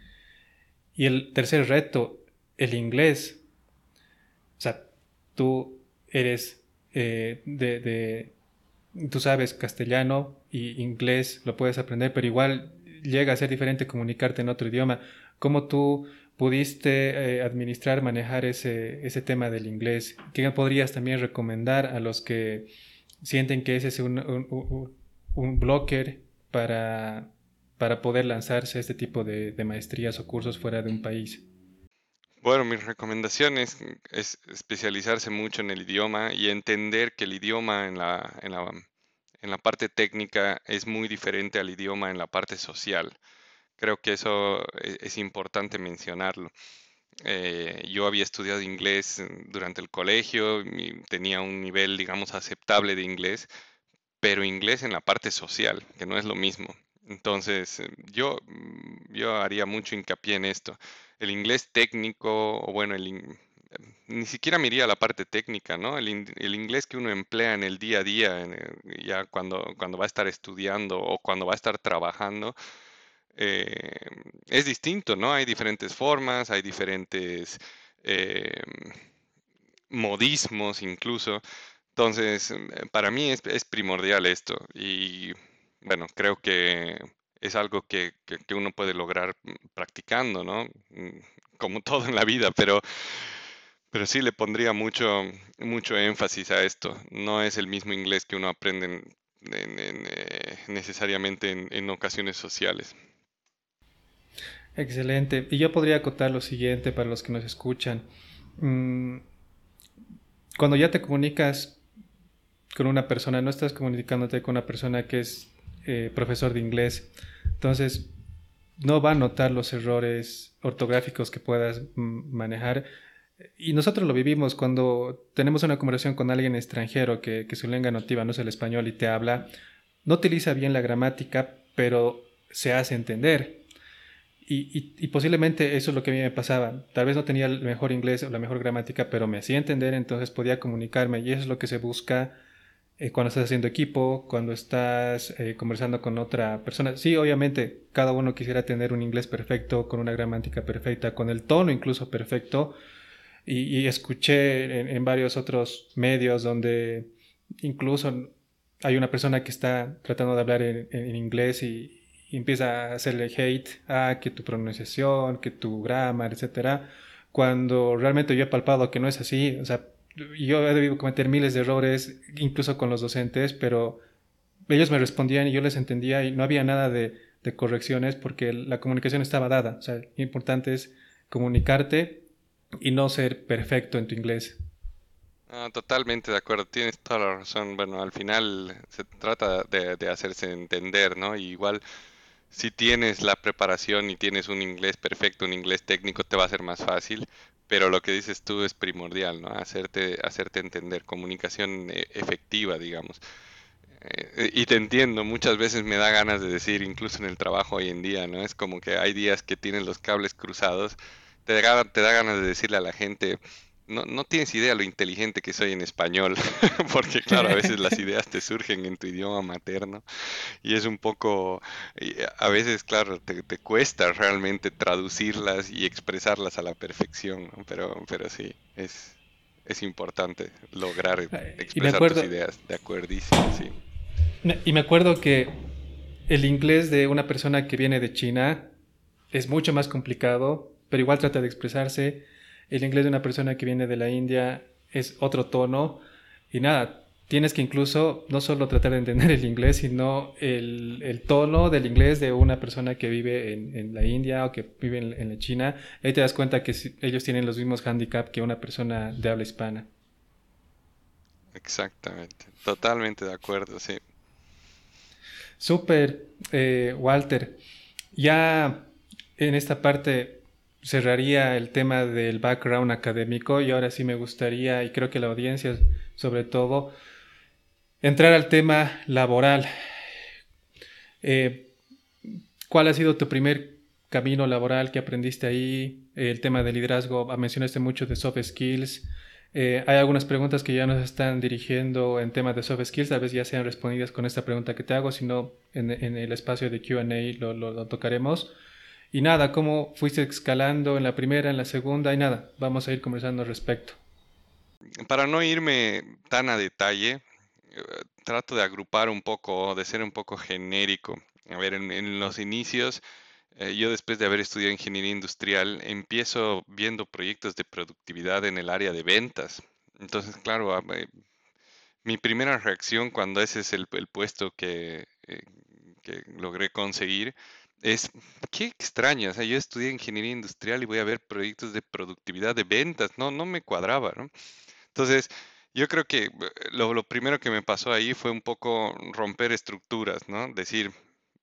Y el tercer reto, el inglés. O sea, tú eres eh, de, tú sabes castellano y inglés, lo puedes aprender, pero igual llega a ser diferente comunicarte en otro idioma. ¿Cómo tú pudiste eh, administrar, manejar ese, ese tema del inglés? ¿Qué podrías también recomendar a los que sienten que ese es un, un blocker para, para poder lanzarse a este tipo de, maestrías o cursos fuera de un país? Bueno, mis recomendaciones es especializarse mucho en el idioma y entender que el idioma en la, en la, en la parte técnica es muy diferente al idioma en la parte social. Creo que eso e, es, importante mencionarlo. Eh, yo había estudiado inglés durante el colegio, y tenía un nivel, digamos, aceptable de inglés, pero inglés en la parte social, que no es lo mismo. Entonces, eh, yo, mm, yo haría mucho hincapié en esto. El inglés técnico, o bueno, el, eh, ni siquiera me iría a la parte técnica, ¿no? El, inglés que uno emplea en el día a día, ya cuando, cuando va a estar estudiando o cuando va a estar trabajando, eh, es distinto, ¿no? Hay diferentes formas, hay diferentes modismos incluso. Entonces, eh, para mí es, primordial esto y bueno, creo que es algo que, uno puede lograr mm, practicando, ¿no? Mm, como todo en la vida, pero, pero sí le pondría mucho, mucho énfasis a esto. No es el mismo inglés que uno aprende eh, necesariamente en, ocasiones sociales. Excelente. Y yo podría acotar lo siguiente para los que nos escuchan. Mm, cuando ya te comunicas con una persona, no estás comunicándote con una persona que es eh, profesor de inglés. Entonces, no va a notar los errores ortográficos que puedas manejar. Y nosotros lo vivimos cuando tenemos una conversación con alguien extranjero que, que su lengua nativa no es el español y te habla, no utiliza bien la gramática, pero se hace entender. y, posiblemente eso es lo que a mí me pasaba. Tal vez no tenía el mejor inglés o la mejor gramática, pero me hacía entender, entonces podía comunicarme y eso es lo que se busca eh, cuando estás haciendo equipo, cuando estás eh, conversando con otra persona. Sí, obviamente, cada uno quisiera tener un inglés perfecto, con una gramática perfecta, con el tono incluso perfecto. Y, escuché en, varios otros medios donde incluso hay una persona que está tratando de hablar en, inglés y, empieza a hacerle hate a que tu pronunciación, que tu grammar, etcétera, cuando realmente yo he palpado que no es así. O sea, yo he debido cometer miles de errores, incluso con los docentes, pero ellos me respondían y yo les entendía y no había nada de, correcciones porque la comunicación estaba dada. O sea, lo importante es comunicarte y no ser perfecto en tu inglés. totalmente de acuerdo, tienes toda la razón. Bueno, al final se trata de, hacerse entender, ¿no? Igual si tienes la preparación y tienes un inglés perfecto, un inglés técnico, te va a ser más fácil, pero lo que dices tú es primordial, ¿no? Hacerte, hacerte entender, comunicación eh, efectiva, digamos. Eh, y te entiendo, muchas veces me da ganas de decir, incluso en el trabajo hoy en día, ¿no? Es como que hay días que tienes los cables cruzados, te te da ganas de decirle a la gente, no, no tienes idea lo inteligente que soy en español, porque claro, a veces las ideas te surgen en tu idioma materno y es un poco, a veces, claro, te, cuesta realmente traducirlas y expresarlas a la perfección, pero, pero sí, es, es importante lograr expresar tus ideas, de acuerdísimo, sí. Y me acuerdo que el inglés de una persona que viene de China es mucho más complicado, pero igual trata de expresarse el inglés de una persona que viene de la India es otro tono y nada, tienes que incluso no solo tratar de entender el inglés, sino el, tono del inglés de una persona que vive en, la India o que vive en, la China. Ahí te das cuenta que ellos tienen los mismos handicaps que una persona de habla hispana. Exactamente, totalmente de acuerdo, sí. Súper, eh, Walter. Ya en esta parte cerraría el tema del background académico y ahora sí me gustaría, y creo que la audiencia sobre todo, entrar al tema laboral. Eh, ¿Cuál ha sido tu primer camino laboral que aprendiste ahí? El tema del liderazgo, mencionaste mucho de soft skills. Eh, hay algunas preguntas que ya nos están dirigiendo en temas de soft skills, tal vez ya sean respondidas con esta pregunta que te hago, si no, en, el espacio de QA lo tocaremos. Y nada, cómo fuiste escalando en la primera, en la segunda y nada, vamos a ir conversando al respecto. Para no irme tan a detalle, eh, trato de agrupar un poco, de ser un poco genérico. A ver, en, los inicios, eh, yo después de haber estudiado ingeniería industrial, empiezo viendo proyectos de productividad en el área de ventas. Entonces, claro, ah, eh, mi primera reacción cuando ese es el, puesto que, que logré conseguir, es, qué extraño, o sea, yo estudié ingeniería industrial y voy a ver proyectos de productividad de ventas, no, no me cuadraba, ¿no? Entonces, yo creo que eh, lo, primero que me pasó ahí fue un poco romper estructuras, ¿no? Decir,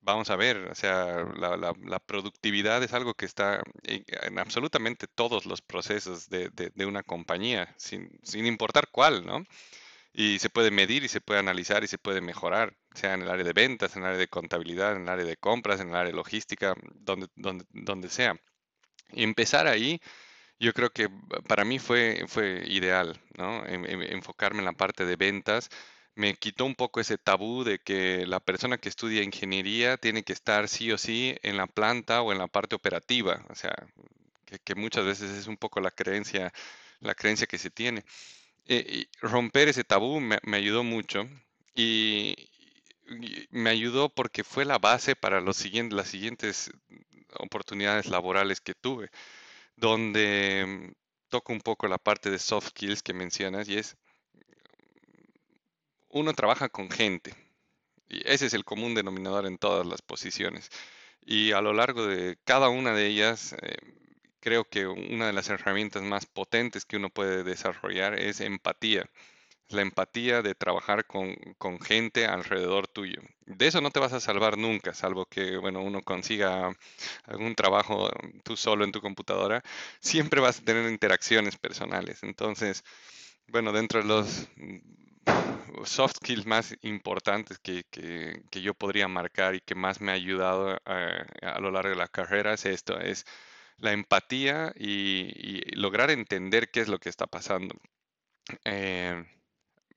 vamos a ver, o sea, la, productividad es algo que está en, absolutamente todos los procesos de, de, una compañía, sin, sin importar cuál, ¿no? Y se puede medir y se puede analizar y se puede mejorar, sea en el área de ventas, en el área de contabilidad, en el área de compras, en el área de logística, donde, donde, donde sea. Y empezar ahí, yo creo que para mí fue, fue ideal, ¿no? enfocarme en la parte de ventas. Me quitó un poco ese tabú de que la persona que estudia ingeniería tiene que estar sí o sí en la planta o en la parte operativa. O sea, que, que muchas veces es un poco la creencia, la creencia que se tiene. Eh, romper ese tabú me, ayudó mucho y, me ayudó porque fue la base para los siguientes, las siguientes oportunidades laborales que tuve, donde mm, toco un poco la parte de soft skills que mencionas y es, uno trabaja con gente y ese es el común denominador en todas las posiciones. Y a lo largo de cada una de ellas eh, creo que una de las herramientas más potentes que uno puede desarrollar es empatía. La empatía de trabajar con, gente alrededor tuyo. De eso no te vas a salvar nunca, salvo que bueno, uno consiga algún trabajo tú solo en tu computadora. Siempre vas a tener interacciones personales. Entonces, bueno, dentro de los soft skills más importantes que, yo podría marcar y que más me ha ayudado a, lo largo de la carrera es esto, es la empatía y, lograr entender qué es lo que está pasando. Eh,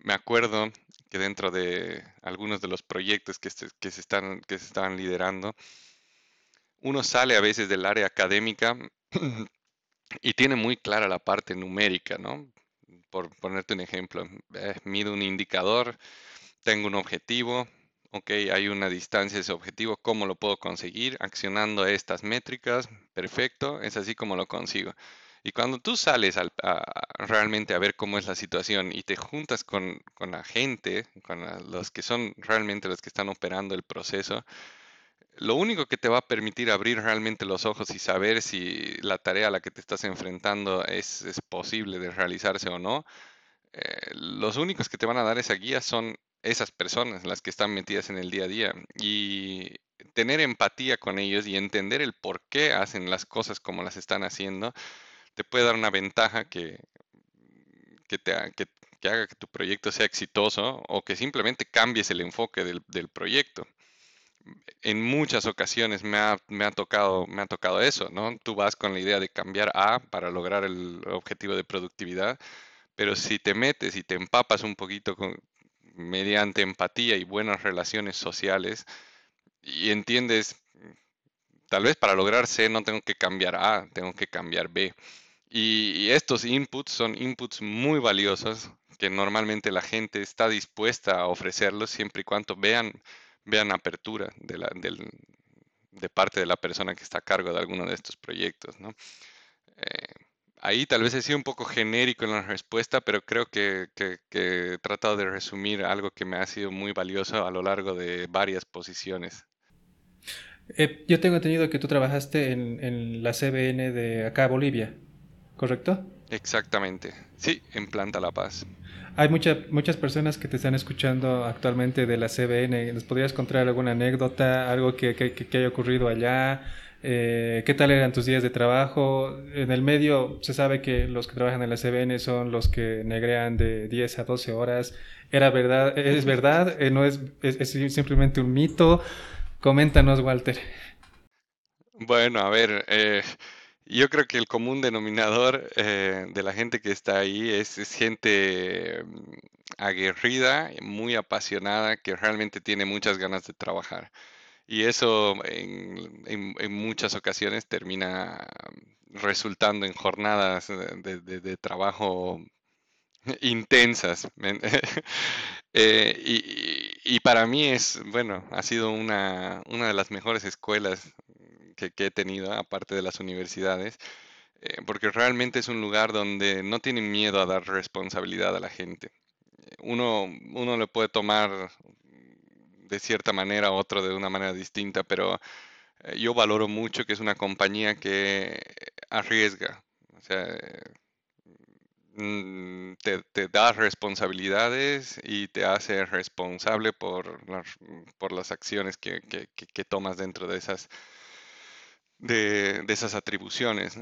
me acuerdo que dentro de algunos de los proyectos que, que, se están, que se estaban liderando, uno sale a veces del área académica y tiene muy clara la parte numérica, ¿no? Por ponerte un ejemplo, eh, mido un indicador, tengo un objetivo, ok, hay una distancia ese objetivo, ¿cómo lo puedo conseguir? Accionando estas métricas, perfecto, es así como lo consigo. Y cuando tú sales realmente a ver cómo es la situación y te juntas con, con la gente, con los que son realmente los que están operando el proceso, lo único que te va a permitir abrir realmente los ojos y saber si la tarea a la que te estás enfrentando es, posible de realizarse o no, eh, los únicos que te van a dar esa guía son esas personas, las que están metidas en el día a día. Y tener empatía con ellos y entender el por qué hacen las cosas como las están haciendo, te puede dar una ventaja que, que, te, que, haga que tu proyecto sea exitoso o que simplemente cambies el enfoque del, del proyecto en muchas ocasiones me ha, me ha, tocado, me ha tocado eso, ¿no? Tú vas con la idea de cambiar A para lograr el objetivo de productividad, pero si te metes y te empapas un poquito con, mediante empatía y buenas relaciones sociales y entiendes, tal vez para lograr C no tengo que cambiar A, tengo que cambiar B. Y, estos inputs son inputs muy valiosos que normalmente la gente está dispuesta a ofrecerlos siempre y cuando vean vean apertura de, la, de parte de la persona que está a cargo de alguno de estos proyectos. ¿no? Eh, ahí tal vez he sido un poco genérico en la respuesta, pero creo que, he tratado de resumir algo que me ha sido muy valioso a lo largo de varias posiciones. Eh, yo tengo entendido que tú trabajaste en, en la CBN de acá, Bolivia, ¿correcto? Exactamente, sí, en Planta La Paz. Hay muchas personas que te están escuchando actualmente de la CBN. ¿Nos podrías contar alguna anécdota, algo que, que, haya ocurrido allá? Eh, ¿Qué tal eran tus días de trabajo? En el medio se sabe que los que trabajan en la CBN son los que negrean de 10 a 12 horas. ¿Era verdad? ¿Es verdad? Eh, ¿No es, simplemente un mito? Coméntanos, Walter. Bueno, a ver, eh, yo creo que el común denominador eh, de la gente que está ahí es, gente mm, aguerrida, muy apasionada, que realmente tiene muchas ganas de trabajar. Y eso en, muchas ocasiones termina resultando en jornadas de, trabajo intensas. Eh, y, para mí es, bueno, ha sido una, una de las mejores escuelas que, he tenido, aparte de las universidades, eh, porque realmente es un lugar donde no tienen miedo a dar responsabilidad a la gente. Uno, uno le puede tomar de cierta manera, otro de una manera distinta, pero eh, yo valoro mucho que es una compañía que arriesga. O sea, mm, te, da responsabilidades y te hace responsable por las, por las acciones que, que tomas dentro de esas de, esas atribuciones.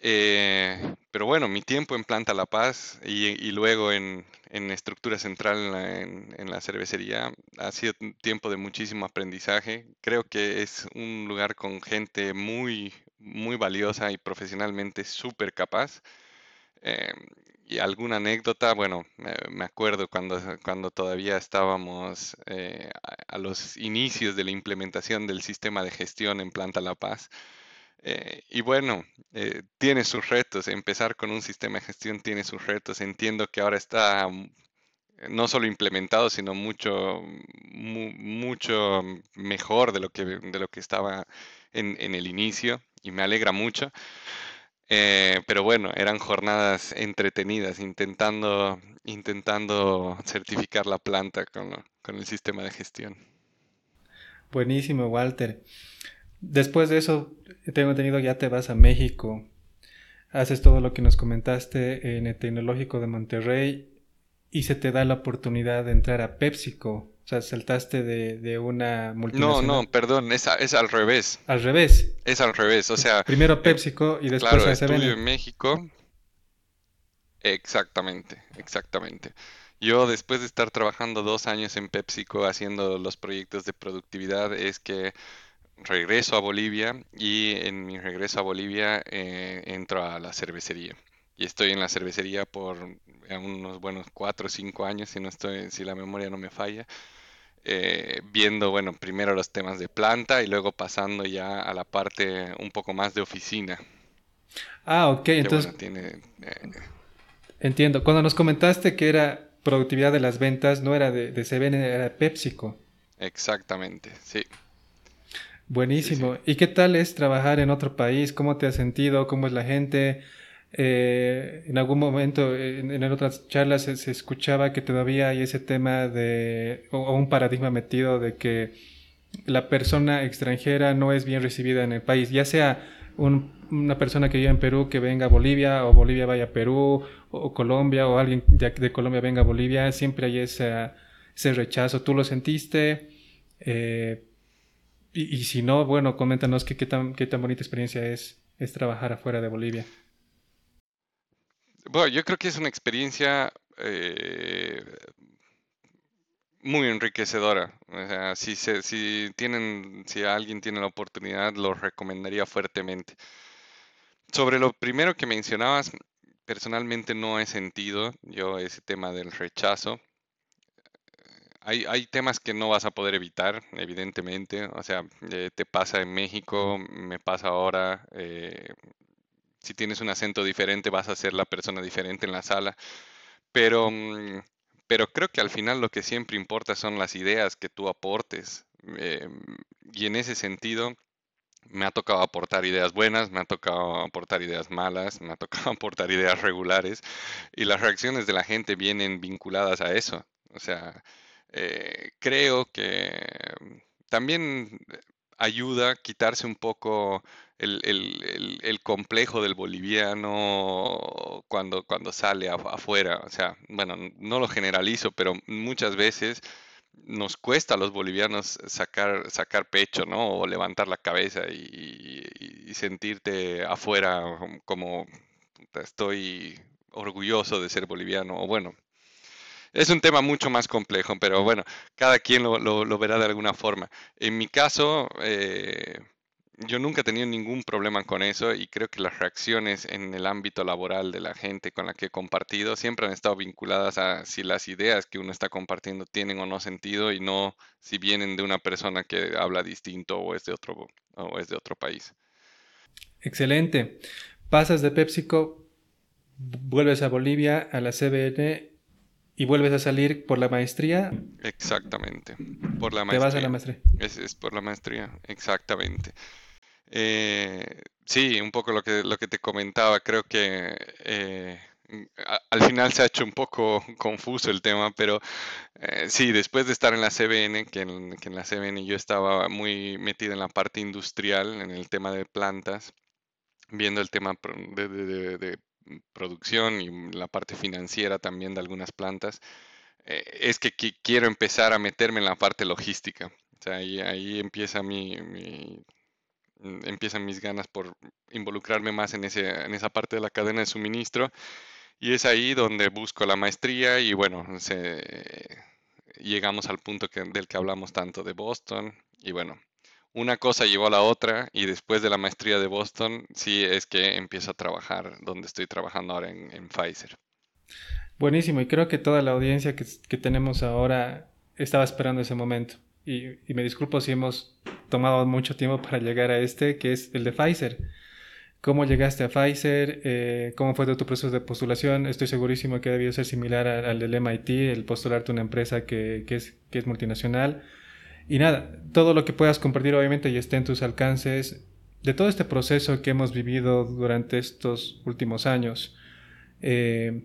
Eh, pero bueno, mi tiempo en Planta La Paz y, luego en, estructura central en la, cervecería ha sido tiempo de muchísimo aprendizaje. Creo que es un lugar con gente muy, muy valiosa y profesionalmente súper capaz. Eh, y alguna anécdota, bueno, me acuerdo cuando, cuando todavía estábamos eh, a, los inicios de la implementación del sistema de gestión en Planta La Paz. Eh, y bueno, eh, tiene sus retos. Empezar con un sistema de gestión tiene sus retos. Entiendo que ahora está mm, no solo implementado, sino mucho, mucho mejor de lo que, de lo que estaba en, en el inicio y me alegra mucho. Eh, pero bueno, eran jornadas entretenidas, intentando, intentando certificar la planta con, con el sistema de gestión. Buenísimo, Walter. Después de eso, tengo entendido, ya te vas a México, haces todo lo que nos comentaste en el Tecnológico de Monterrey y se te da la oportunidad de entrar a PepsiCo. O sea, saltaste de, una multinacional. No, no, perdón, es, es al revés. Al revés. Es al revés, o sea... Primero eh, PepsiCo y después claro, estudio en México. Exactamente, exactamente. Yo después de estar trabajando dos años en PepsiCo haciendo los proyectos de productividad, es que regreso a Bolivia y en mi regreso a Bolivia eh, entro a la cervecería. Y estoy en la cervecería por unos buenos cuatro o cinco años, si no estoy, si la memoria no me falla. Eh, viendo, bueno, primero los temas de planta y luego pasando ya a la parte un poco más de oficina. Ah, ok, entonces... tiene, eh, entiendo. Cuando nos comentaste que era productividad de las ventas, no era de, de CBN, era de PepsiCo. Exactamente, sí. Buenísimo. ¿Y qué tal es trabajar en otro país? ¿Cómo te has sentido? ¿Cómo es la gente? Eh, en algún momento, en, otras charlas, se, escuchaba que todavía hay ese tema de, o, un paradigma metido de que la persona extranjera no es bien recibida en el país, ya sea una persona que vive en Perú que venga a Bolivia, o Bolivia vaya a Perú, o, Colombia, o alguien de, Colombia venga a Bolivia, siempre hay ese, ese rechazo. ¿Tú lo sentiste? Eh, y, si no, bueno, coméntanos qué, tan, qué tan bonita experiencia es, es trabajar afuera de Bolivia. Bueno, yo creo que es una experiencia eh, muy enriquecedora. O sea, si, si tienen, si alguien tiene la oportunidad, lo recomendaría fuertemente. Sobre lo primero que mencionabas, personalmente no he sentido yo ese tema del rechazo. Hay, hay temas que no vas a poder evitar, evidentemente. O sea, eh, te pasa en México, me pasa ahora. Eh, si tienes un acento diferente vas a ser la persona diferente en la sala. Pero, mm, pero creo que al final lo que siempre importa son las ideas que tú aportes. Eh, y en ese sentido, me ha tocado aportar ideas buenas, me ha tocado aportar ideas malas, me ha tocado aportar ideas regulares. Y las reacciones de la gente vienen vinculadas a eso. O sea, eh, creo que también ayuda a quitarse un poco el, complejo del boliviano cuando, cuando sale afuera. O sea, bueno, no lo generalizo, pero muchas veces nos cuesta a los bolivianos sacar, sacar pecho, ¿no? O levantar la cabeza y, y sentirte afuera como estoy orgulloso de ser boliviano. O bueno, es un tema mucho más complejo, pero bueno, cada quien lo, verá de alguna forma. En mi caso, eh, yo nunca he tenido ningún problema con eso y creo que las reacciones en el ámbito laboral de la gente con la que he compartido siempre han estado vinculadas a si las ideas que uno está compartiendo tienen o no sentido y no si vienen de una persona que habla distinto o es de otro, o es de otro país. Excelente. Pasas de PepsiCo, vuelves a Bolivia, a la CBN y vuelves a salir por la maestría. Exactamente, por la maestría. Te vas a la maestría. Es, por la maestría, exactamente. Eh, sí, un poco lo que, lo que te comentaba, creo que eh, al final se ha hecho un poco confuso el tema, pero eh, sí, después de estar en la CBN, que en, que en la CBN yo estaba muy metido en la parte industrial, en el tema de plantas, viendo el tema de, de, de producción y la parte financiera también de algunas plantas, eh, es que, quiero empezar a meterme en la parte logística. Ahí, ahí empieza mi, mm, empiezan mis ganas por involucrarme más en, ese, en esa parte de la cadena de suministro. Y es ahí donde busco la maestría y bueno, llegamos al punto del que hablamos tanto de Boston. Y bueno, una cosa llevó a la otra y después de la maestría de Boston, sí es que empiezo a trabajar donde estoy trabajando ahora en, Pfizer. Buenísimo, y creo que toda la audiencia que, tenemos ahora estaba esperando ese momento. Y, me disculpo si hemos tomado mucho tiempo para llegar a este, que es el de Pfizer. ¿Cómo llegaste a Pfizer? Eh, ¿Cómo fue tu proceso de postulación? Estoy segurísimo que debió ser similar al, del MIT, el postularte una empresa que, es, que es multinacional. Y nada, todo lo que puedas compartir obviamente y esté en tus alcances de todo este proceso que hemos vivido durante estos últimos años. Eh,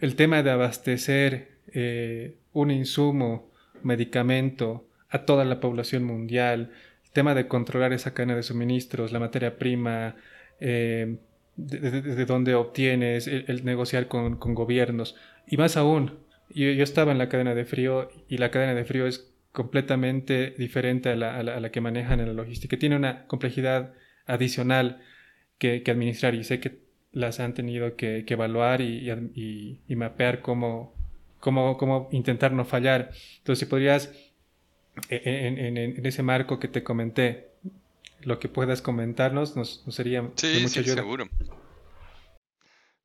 el tema de abastecer eh, un insumo, medicamento a toda la población mundial, el tema de controlar esa cadena de suministros, la materia prima, eh, de, dónde obtienes, el, negociar con, gobiernos. Y más aún, yo, yo estaba en la cadena de frío y la cadena de frío es completamente diferente a la, que manejan en la logística. Tiene una complejidad adicional que, administrar y sé que las han tenido que, evaluar y, mapear cómo, cómo, cómo intentar no fallar. Entonces, si podrías, e, e, en, ese marco que te comenté, lo que puedas comentarnos, nos, sería sí, mucha sí, seguro.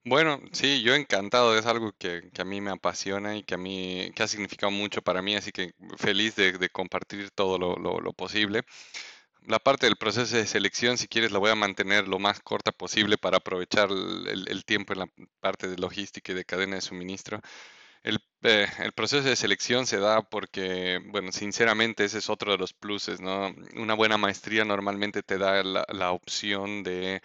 Bueno, sí, yo encantado, es algo que, a mí me apasiona y que a mí, que ha significado mucho para mí, así que feliz de, compartir todo lo, posible. La parte del proceso de selección, si quieres, la voy a mantener lo más corta posible para aprovechar el tiempo en la parte de logística y de cadena de suministro. Eh, el, proceso de selección se da porque, bueno, sinceramente ese es otro de los pluses, ¿no? Una buena maestría normalmente te da la, opción de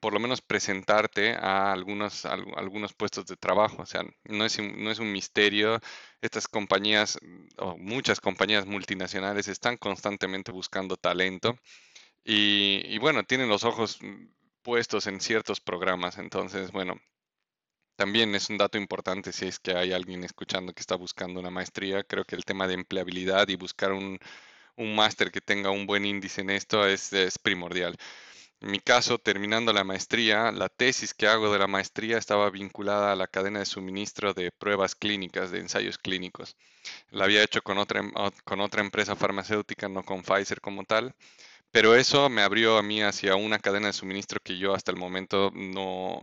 por lo menos presentarte a algunos, algunos puestos de trabajo. O sea, no es, no es un misterio. Estas compañías, o muchas compañías multinacionales, están constantemente buscando talento. Y, y bueno, tienen los ojos puestos en ciertos programas. Entonces, bueno, también es un dato importante si es que hay alguien escuchando que está buscando una maestría. Creo que el tema de empleabilidad y buscar un, máster que tenga un buen índice en esto es, es, primordial. En mi caso, terminando la maestría, la tesis que hago de la maestría estaba vinculada a la cadena de suministro de pruebas clínicas, de ensayos clínicos. La había hecho con otra, em, con otra empresa farmacéutica, no con Pfizer como tal. Pero eso me abrió a mí hacia una cadena de suministro que yo hasta el momento no,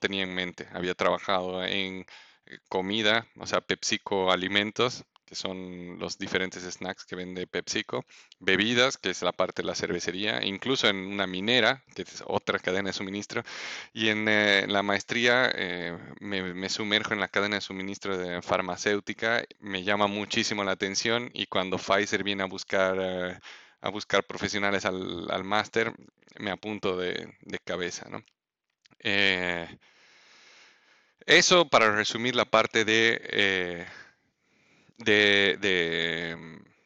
tenía en mente. Había trabajado en eh, comida, o sea, PepsiCo Alimentos, que son los diferentes snacks que vende PepsiCo, bebidas, que es la parte de la cervecería, incluso en una minera, que es otra cadena de suministro, y en eh, la maestría eh, me, sumerjo en la cadena de suministro de farmacéutica, me llama muchísimo la atención y cuando Pfizer viene a buscar a buscar profesionales al, máster, me apunto de, cabeza, ¿no? Eh, eso para resumir la parte de, eh, de,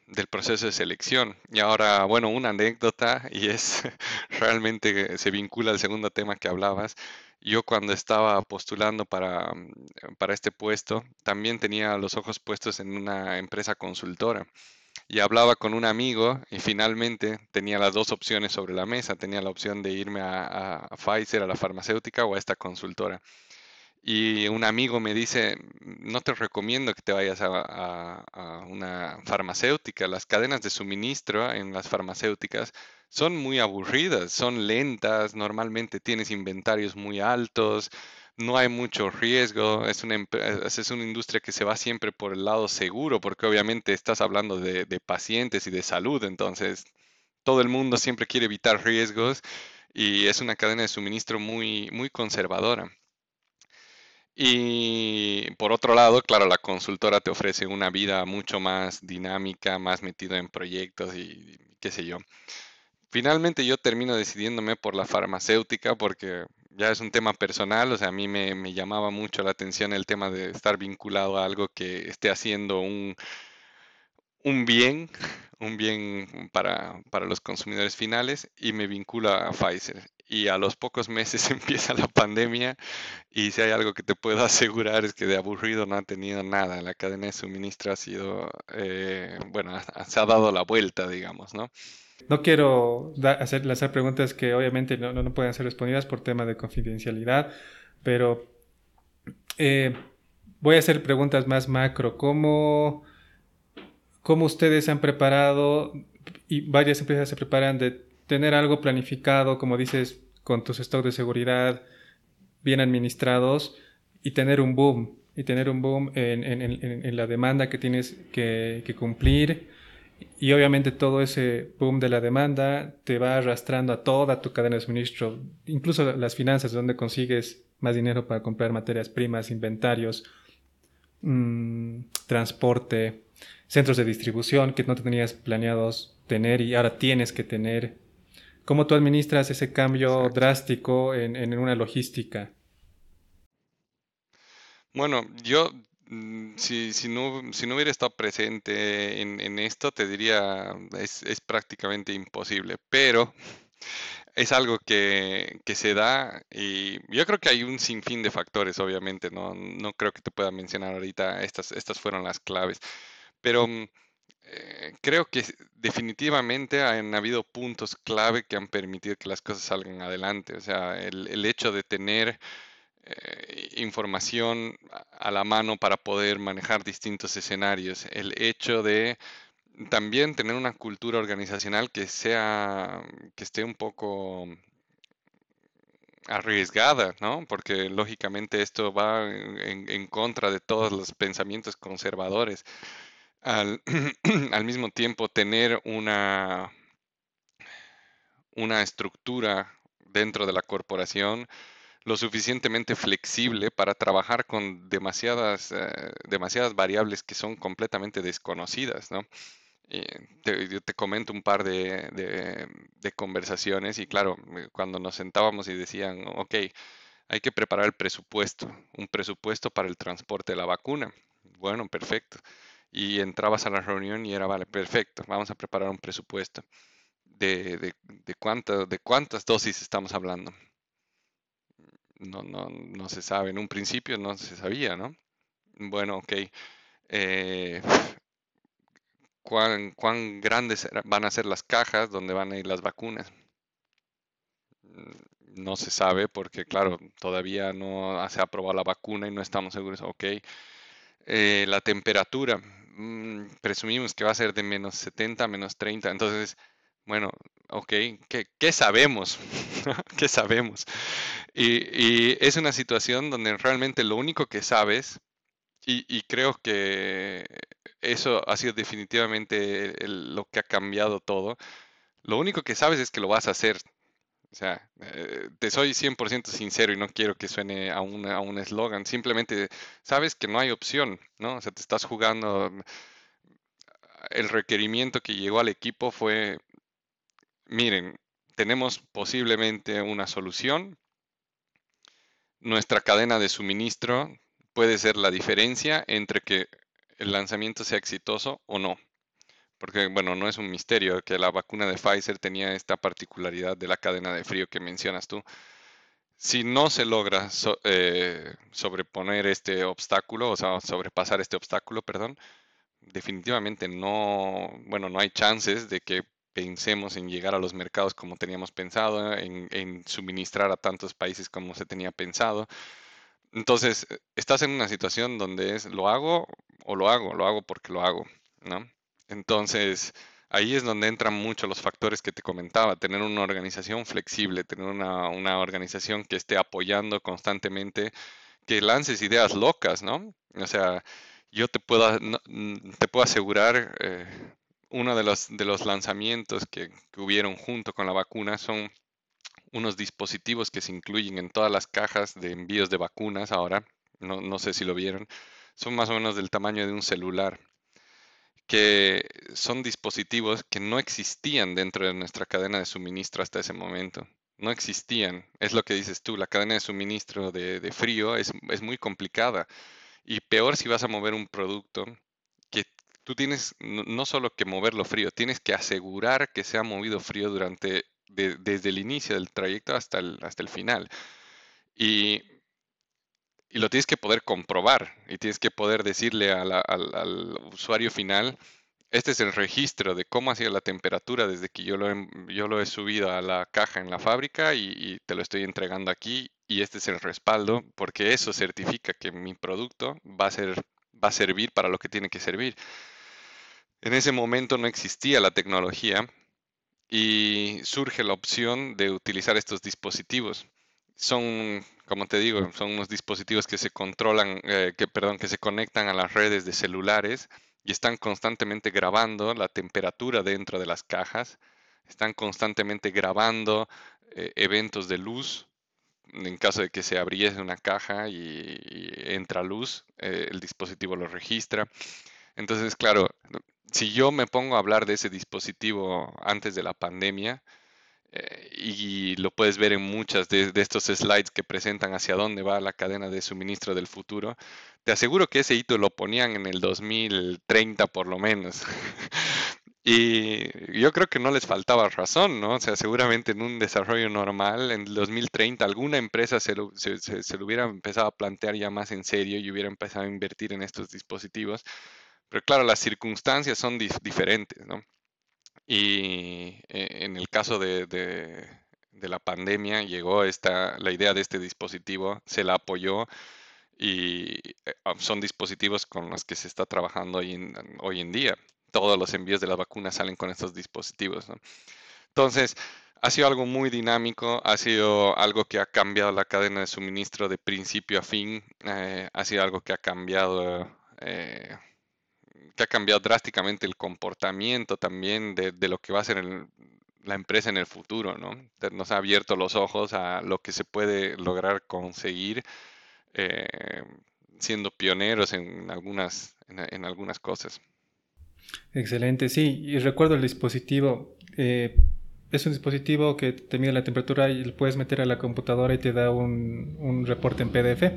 del proceso de selección. Y ahora, bueno, una anécdota y es realmente se vincula al segundo tema que hablabas. Yo cuando estaba postulando para, para este puesto, también tenía los ojos puestos en una empresa consultora y hablaba con un amigo y finalmente tenía las dos opciones sobre la mesa. Tenía la opción de irme a, Pfizer, a la farmacéutica o a esta consultora. Y un amigo me dice, no te recomiendo que te vayas a, una farmacéutica. Las cadenas de suministro en las farmacéuticas son muy aburridas, son lentas, normalmente tienes inventarios muy altos, no hay mucho riesgo, es una, es una industria que se va siempre por el lado seguro, porque obviamente estás hablando de, pacientes y de salud, entonces todo el mundo siempre quiere evitar riesgos y es una cadena de suministro muy, muy conservadora. Y por otro lado, claro, la consultora te ofrece una vida mucho más dinámica, más metida en proyectos y qué sé yo. Finalmente yo termino decidiéndome por la farmacéutica porque ya es un tema personal, o sea, a mí me, llamaba mucho la atención el tema de estar vinculado a algo que esté haciendo un, un bien, un bien para, para los consumidores finales y me vincula a Pfizer. Y a los pocos meses empieza la pandemia y si hay algo que te puedo asegurar es que de aburrido no ha tenido nada. La cadena de suministro ha sido, eh, bueno, se ha dado la vuelta, digamos, ¿no? No quiero hacer, hacer preguntas que obviamente no, no, pueden ser respondidas por tema de confidencialidad, pero eh, voy a hacer preguntas más macro. ¿Cómo, ¿Cómo ustedes se han preparado y varias empresas se preparan de tener algo planificado, como dices, con tus stocks de seguridad bien administrados y tener un boom? Y tener un boom en, en, en, la demanda que tienes que, que cumplir y obviamente todo ese boom de la demanda te va arrastrando a toda tu cadena de suministro, incluso las finanzas, donde consigues más dinero para comprar materias primas, inventarios, mm, transporte, centros de distribución que no tenías planeados tener y ahora tienes que tener. ¿Cómo tú administras ese cambio drástico en, en una logística? Bueno, yo Mm, si, si, no, si no hubiera estado presente en, esto, te diría, es, es, prácticamente imposible, pero es algo que, que, se da y yo creo que hay un sinfín de factores, obviamente, no, no creo que te pueda mencionar ahorita, estas, estas fueron las claves, pero mm, eh, creo que definitivamente han habido puntos clave que han permitido que las cosas salgan adelante, o sea, el, el hecho de tener eh, información a la mano para poder manejar distintos escenarios. El hecho de también tener una cultura organizacional que sea, que esté un poco arriesgada, ¿no? Porque lógicamente esto va en, contra de todos los pensamientos conservadores. Al, al mismo tiempo, tener una, una estructura dentro de la corporación lo suficientemente flexible para trabajar con demasiadas, eh, demasiadas variables que son completamente desconocidas, ¿no? te, yo te comento un par de, de, conversaciones y claro, cuando nos sentábamos y decían, ok, hay que preparar el presupuesto, un presupuesto para el transporte de la vacuna. Bueno, perfecto. Y entrabas a la reunión y era, vale, perfecto, vamos a preparar un presupuesto. ¿De, de, de, de cuántas dosis estamos hablando? No, no, no se sabe. En un principio no se sabía, ¿no? Bueno, ok. Eh, ¿cuán, ¿Cuán grandes van a ser las cajas donde van a ir las vacunas? Mm, no se sabe porque, claro, todavía no se ha aprobado la vacuna y no estamos seguros. Ok. Eh, la temperatura, mm, presumimos que va a ser de menos 70 menos 30. Entonces, bueno, ok, ¿qué, sabemos? ¿Qué sabemos? Y, es una situación donde realmente lo único que sabes, y, creo que eso ha sido definitivamente lo que ha cambiado todo, lo único que sabes es que lo vas a hacer. O sea, eh, te soy 100% sincero y no quiero que suene a, a un eslogan, simplemente sabes que no hay opción, ¿no? O sea, te estás jugando, el requerimiento que llegó al equipo fue miren, tenemos posiblemente una solución. Nuestra cadena de suministro puede ser la diferencia entre que el lanzamiento sea exitoso o no. Porque, bueno, no es un misterio que la vacuna de Pfizer tenía esta particularidad de la cadena de frío que mencionas tú. Si no se logra eh, sobreponer este obstáculo, o sea, sobrepasar este obstáculo, perdón, definitivamente no, bueno, no hay chances de que pensemos en llegar a los mercados como teníamos pensado, en, suministrar a tantos países como se tenía pensado. Entonces, estás en una situación donde es lo hago o lo hago, lo hago porque lo hago, ¿no? Entonces, ahí es donde entran mucho los factores que te comentaba, tener una organización flexible, tener una, una organización que esté apoyando constantemente, que lances ideas locas, ¿no? O sea, yo te puedo, te puedo asegurar, eh, uno de los, de los lanzamientos que, hubieron junto con la vacuna son unos dispositivos que se incluyen en todas las cajas de envíos de vacunas ahora, no, no, sé si lo vieron, son más o menos del tamaño de un celular, que son dispositivos que no existían dentro de nuestra cadena de suministro hasta ese momento. No existían. Es lo que dices tú, la cadena de suministro de, de frío es, es muy complicada. Y peor si vas a mover un producto tú tienes no solo que moverlo frío, tienes que asegurar que se ha movido frío durante, desde el inicio del trayecto hasta el, hasta el final. Y, y, lo tienes que poder comprobar y tienes que poder decirle al, usuario final, este es el registro de cómo ha sido la temperatura desde que yo lo he, subido a la caja en la fábrica y, te lo estoy entregando aquí y este es el respaldo porque eso certifica que mi producto va a servir para lo que tiene que servir. En ese momento no existía la tecnología y surge la opción de utilizar estos dispositivos. Son, como te digo, son unos dispositivos que se controlan, eh, que, perdón, que se conectan a las redes de celulares y están constantemente grabando la temperatura dentro de las cajas, están constantemente grabando eh, eventos de luz. En caso de que se abriese una caja y, entra luz, eh, el dispositivo lo registra. Entonces, claro, si yo me pongo a hablar de ese dispositivo antes de la pandemia, eh, y lo puedes ver en muchas de, estos slides que presentan hacia dónde va la cadena de suministro del futuro, te aseguro que ese hito lo ponían en el 2030 por lo menos. y yo creo que no les faltaba razón, ¿no? O sea, seguramente en un desarrollo normal, en el 2030, alguna empresa se lo, se, se lo hubiera empezado a plantear ya más en serio y hubiera empezado a invertir en estos dispositivos pero claro, las circunstancias son diferentes, ¿no? Y eh, en el caso de, de la pandemia llegó esta, la idea de este dispositivo, se la apoyó y eh, son dispositivos con los que se está trabajando hoy en, hoy en día. Todos los envíos de las vacunas salen con estos dispositivos. Entonces, ha sido algo muy dinámico, ha sido algo que ha cambiado la cadena de suministro de principio a fin, eh, ha sido algo que ha cambiado, que ha cambiado drásticamente el comportamiento también de, de lo que va a ser la empresa en el futuro, ¿no? Nos ha abierto los ojos a lo que se puede lograr conseguir eh, siendo pioneros en algunas, en, algunas cosas. Excelente, sí. Y recuerdo el dispositivo. Eh, es un dispositivo que te mide la temperatura y lo puedes meter a la computadora y te da un, reporte en PDF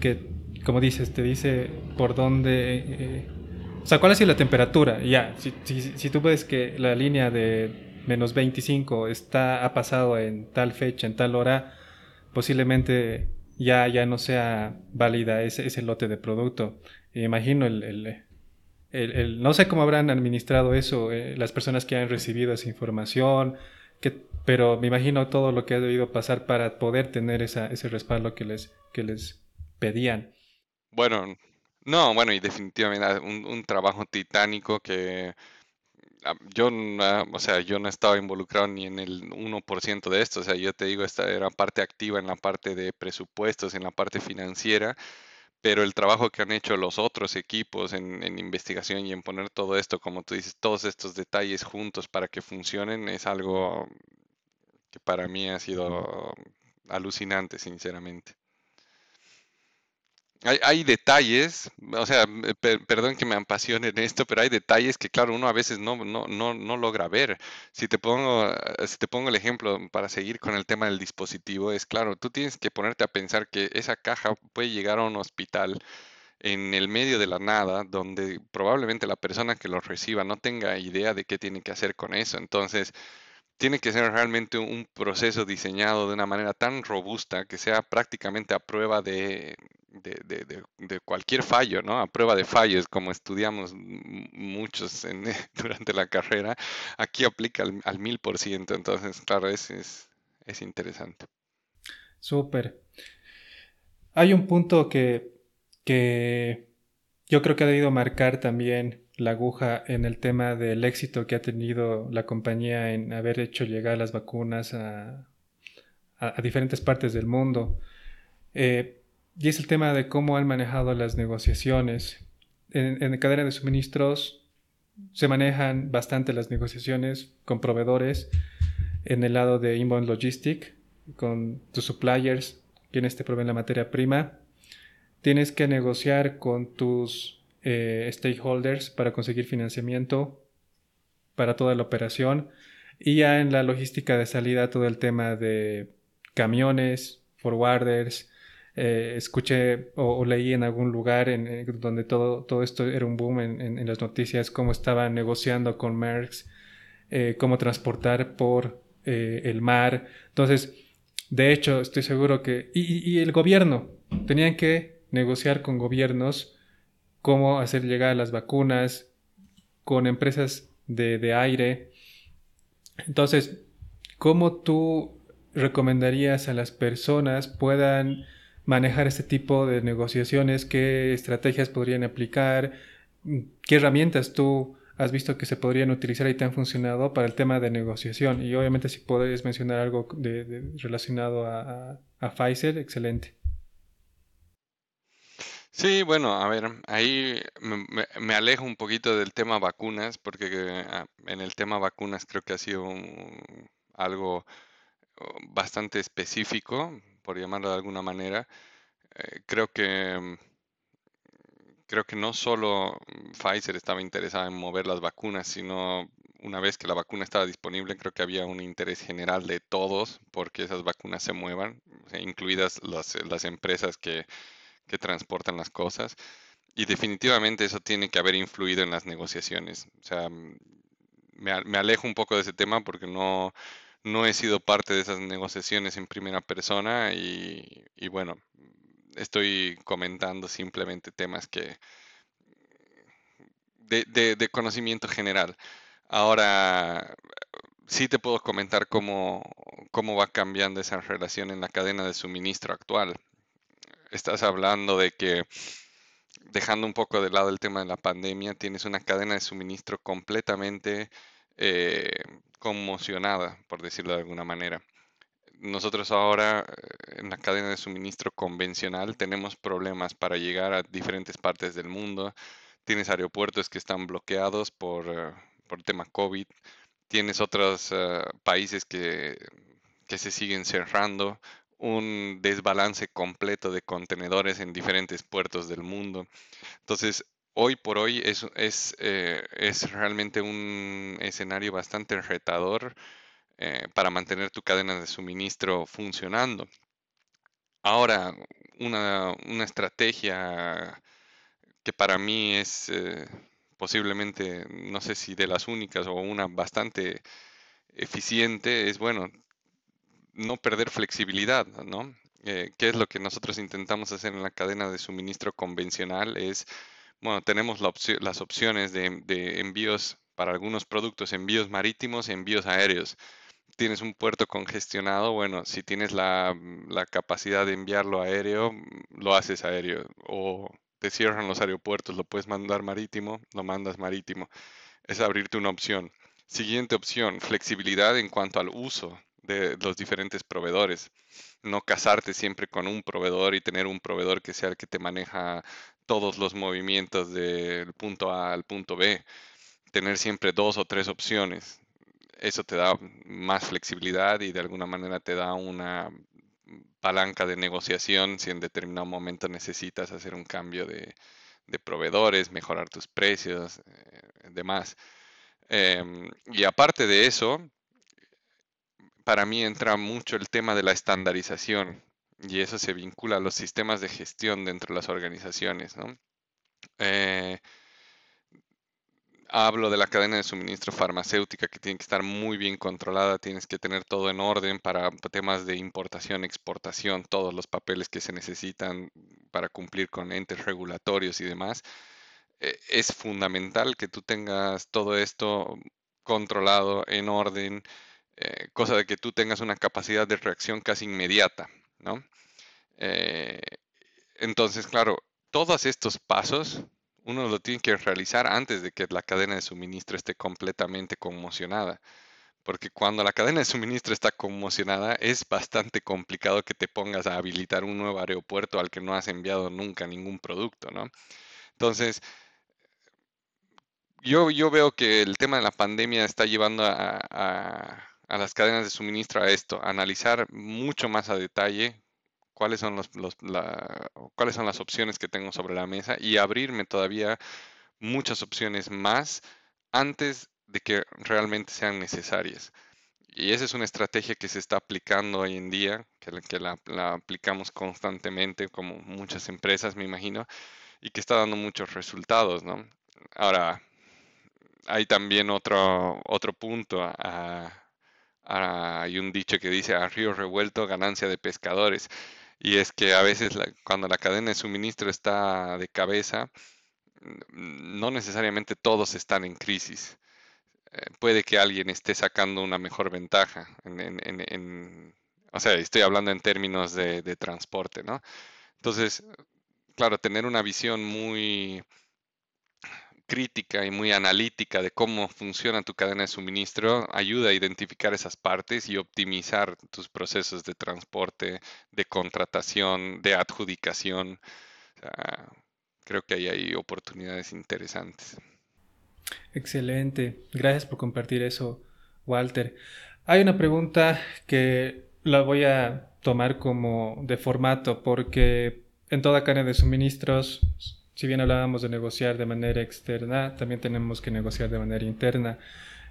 que, como dices, te dice por dónde... Eh, o sea, cuál ha sido la temperatura. Ya, si, si tú ves que la línea de menos 25 está, ha pasado en tal fecha, en tal hora, posiblemente ya, ya no sea válida ese, ese lote de producto. imagino el, el, no sé cómo habrán administrado eso eh, las personas que han recibido esa información, que, pero me imagino todo lo que ha debido pasar para poder tener esa, ese respaldo que les, que les pedían. Bueno, no, bueno, y definitivamente un, un trabajo titánico que Ah, yo, o sea, yo no estaba involucrado ni en el 1% de esto, o sea, yo te digo, esta era parte activa en la parte de presupuestos, en la parte financiera, pero el trabajo que han hecho los otros equipos en, en investigación y en poner todo esto, como tú dices, todos estos detalles juntos para que funcionen, es algo que para mí ha sido alucinante, sinceramente. Hay, detalles, o sea, perdón que me apasione en esto, pero hay detalles que, claro, uno a veces no, no, no, no logra ver. Si te pongo, eh, si te pongo el ejemplo para seguir con el tema del dispositivo, es claro, tú tienes que ponerte a pensar que esa caja puede llegar a un hospital en el medio de la nada, donde probablemente la persona que lo reciba no tenga idea de qué tiene que hacer con eso. Entonces, tiene que ser realmente un proceso diseñado de una manera tan robusta que sea prácticamente a prueba de, de, cualquier fallo, ¿no? A prueba de fallos, como estudiamos muchos durante la carrera, aquí aplica al, mil por ciento, entonces, claro, es, es, interesante. Súper. Hay un punto que, que yo creo que ha debido marcar también la aguja en el tema del éxito que ha tenido la compañía en haber hecho llegar las vacunas a, diferentes partes del mundo. Eh, y es el tema de cómo han manejado las negociaciones. En, en cadena de suministros se manejan bastante las negociaciones con proveedores en el lado de inbound logistic, con tus suppliers, quienes te proveen la materia prima. Tienes que negociar con tus eh, stakeholders para conseguir financiamiento para toda la operación. Y ya en la logística de salida, todo el tema de camiones, forwarders. Eh, escuché o, leí en algún lugar en, donde todo, todo esto era un boom en, las noticias, cómo estaban negociando con Merckx, eh, cómo transportar por el mar. Entonces, de hecho, estoy seguro que... y el gobierno, tenían que negociar con gobiernos cómo hacer llegar las vacunas con empresas de, aire. Entonces, ¿cómo tú recomendarías a las personas puedan manejar este tipo de negociaciones? ¿Qué estrategias podrían aplicar? ¿Qué herramientas tú has visto que se podrían utilizar y te han funcionado para el tema de negociación? Y obviamente si puedes mencionar algo relacionado a Pfizer, excelente. Sí, bueno, a ver, ahí me, alejo un poquito del tema vacunas, porque ah, en el tema vacunas creo que ha sido algo oh, bastante específico, por llamarlo de alguna manera. Eh, creo que mm, creo que no solo Pfizer estaba interesada en mover las vacunas, sino una vez que la vacuna estaba disponible, creo que había un interés general de todos porque esas vacunas se muevan, incluidas las, las empresas que que transportan las cosas. Y definitivamente eso tiene que haber influido en las negociaciones. O sea, mm, me, alejo un poco de ese tema porque no, no he sido parte de esas negociaciones en primera persona y, bueno, estoy comentando simplemente temas que de, de, conocimiento general. Ahora, sí te puedo comentar cómo, cómo va cambiando esa relación en la cadena de suministro actual. Estás hablando de que, dejando un poco de lado el tema de la pandemia, tienes una cadena de suministro completamente eh, conmocionada, por decirlo de alguna manera. Nosotros ahora eh, en la cadena de suministro convencional tenemos problemas para llegar a diferentes partes del mundo. Tienes aeropuertos que están bloqueados por, eh, por tema COVID tienes otros eh, países que, se siguen cerrando, un desbalance completo de contenedores en diferentes puertos del mundo. Entonces, hoy por hoy es, es, eh, es realmente un escenario bastante retador eh, para mantener tu cadena de suministro funcionando. Ahora, una, una estrategia que para mí es posiblemente, no sé si de las únicas o una bastante eficiente, es bueno, no perder flexibilidad, ¿no? Eh, ¿Qué es lo que nosotros intentamos hacer en la cadena de suministro convencional? Es, bueno, tenemos las opciones de, envíos para algunos productos, envíos marítimos envíos aéreos. Tienes un puerto congestionado, bueno, si tienes la capacidad de enviarlo aéreo, lo haces aéreo. O te cierran los aeropuertos, lo puedes mandar marítimo, lo mandas marítimo. Es abrirte una opción. Siguiente opción, flexibilidad en cuanto al uso los diferentes proveedores. No casarte siempre con un proveedor y tener un proveedor que sea el que te maneja todos los movimientos del punto A al punto B. Tener siempre dos o tres opciones. Eso te da más flexibilidad y de alguna manera te da una palanca de negociación si en determinado momento necesitas hacer un cambio de, proveedores, mejorar tus precios, eh, demás. Em, y aparte de eso, para mí entra mucho el tema de la estandarización y eso se vincula a los sistemas de gestión dentro de las organizaciones. Eh, hablo de la cadena de suministro farmacéutica que tiene que estar muy bien controlada, tienes que tener todo en orden para temas de importación, exportación, todos los papeles que se necesitan para cumplir con entes regulatorios y demás. E, es fundamental que tú tengas todo esto controlado, en orden, eh, cosa de que tú tengas una capacidad de reacción casi inmediata, ¿no? Eh, entonces, claro, todos estos pasos uno lo tiene que realizar antes de que la cadena de suministro esté completamente conmocionada. Porque cuando la cadena de suministro está conmocionada, es bastante complicado que te pongas a habilitar un nuevo aeropuerto al que no has enviado nunca ningún producto, ¿no? Entonces, yo, yo veo que el tema de la pandemia está llevando a, a las cadenas de suministro a esto, a analizar mucho más a detalle cuáles son, los, las opciones que tengo sobre la mesa y abrirme todavía muchas opciones más antes de que realmente sean necesarias. Y esa es una estrategia que se está aplicando hoy en día, que, que la, aplicamos constantemente como muchas empresas, me imagino, y que está dando muchos resultados, ¿no? Ahora, hay también otro, otro punto. Hay un dicho que dice, a río revuelto, ganancia de pescadores. Y es que a veces cuando la cadena de suministro está de cabeza, no necesariamente todos están en crisis. Eh, puede que alguien esté sacando una mejor ventaja. En, o sea, estoy hablando en términos de, de transporte, ¿no? Entonces, claro, tener una visión muy crítica y muy analítica de cómo funciona tu cadena de suministro ayuda a identificar esas partes y optimizar tus procesos de transporte, de contratación, de adjudicación. creo que ahí hay oportunidades interesantes. Excelente. Gracias por compartir eso, Walter. Hay una pregunta que la voy a tomar como de formato porque en toda cadena de suministros si bien hablábamos de negociar de manera externa, también tenemos que negociar de manera interna.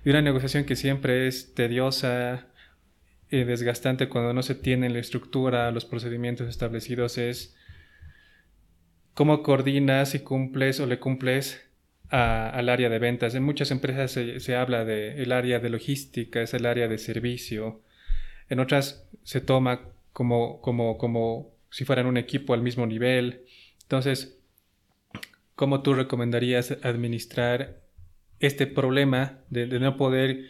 Y una negociación que siempre es tediosa y desgastante cuando no se tiene la estructura, los procedimientos establecidos es cómo coordinas y cumples o le cumples al área de ventas. En muchas empresas se, habla del el área de logística, es el área de servicio. En otras se toma como, como, como si fueran un equipo al mismo nivel. Entonces, ¿Cómo tú recomendarías administrar este problema de, no poder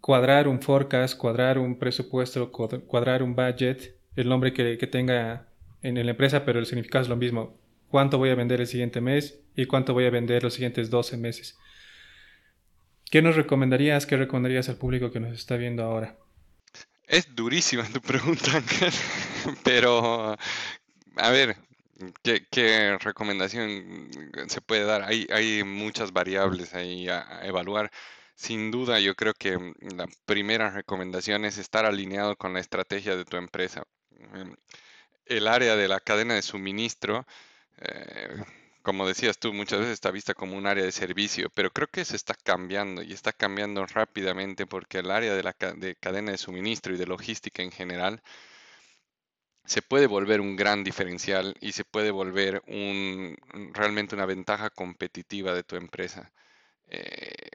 cuadrar un forecast, cuadrar un presupuesto, cuadrar un budget, el nombre que, tenga en la empresa, pero el significado es lo mismo. ¿Cuánto voy a vender el siguiente mes y cuánto voy a vender los siguientes 12 meses? ¿Qué nos recomendarías? ¿Qué recomendarías al público que nos está viendo ahora? Es durísima tu pregunta, pero a ver, ¿qué, recomendación se puede dar? Hay, hay muchas variables ahí a evaluar. Sin duda, yo creo que mm, la primera recomendación es estar alineado con la estrategia de tu empresa. Em, el área de la cadena de suministro, eh, como decías tú, muchas veces está vista como un área de servicio, pero creo que se está cambiando y está cambiando rápidamente porque el área de la de cadena de suministro y de logística en general se puede volver un gran diferencial y se puede volver un, realmente una ventaja competitiva de tu empresa. Eh,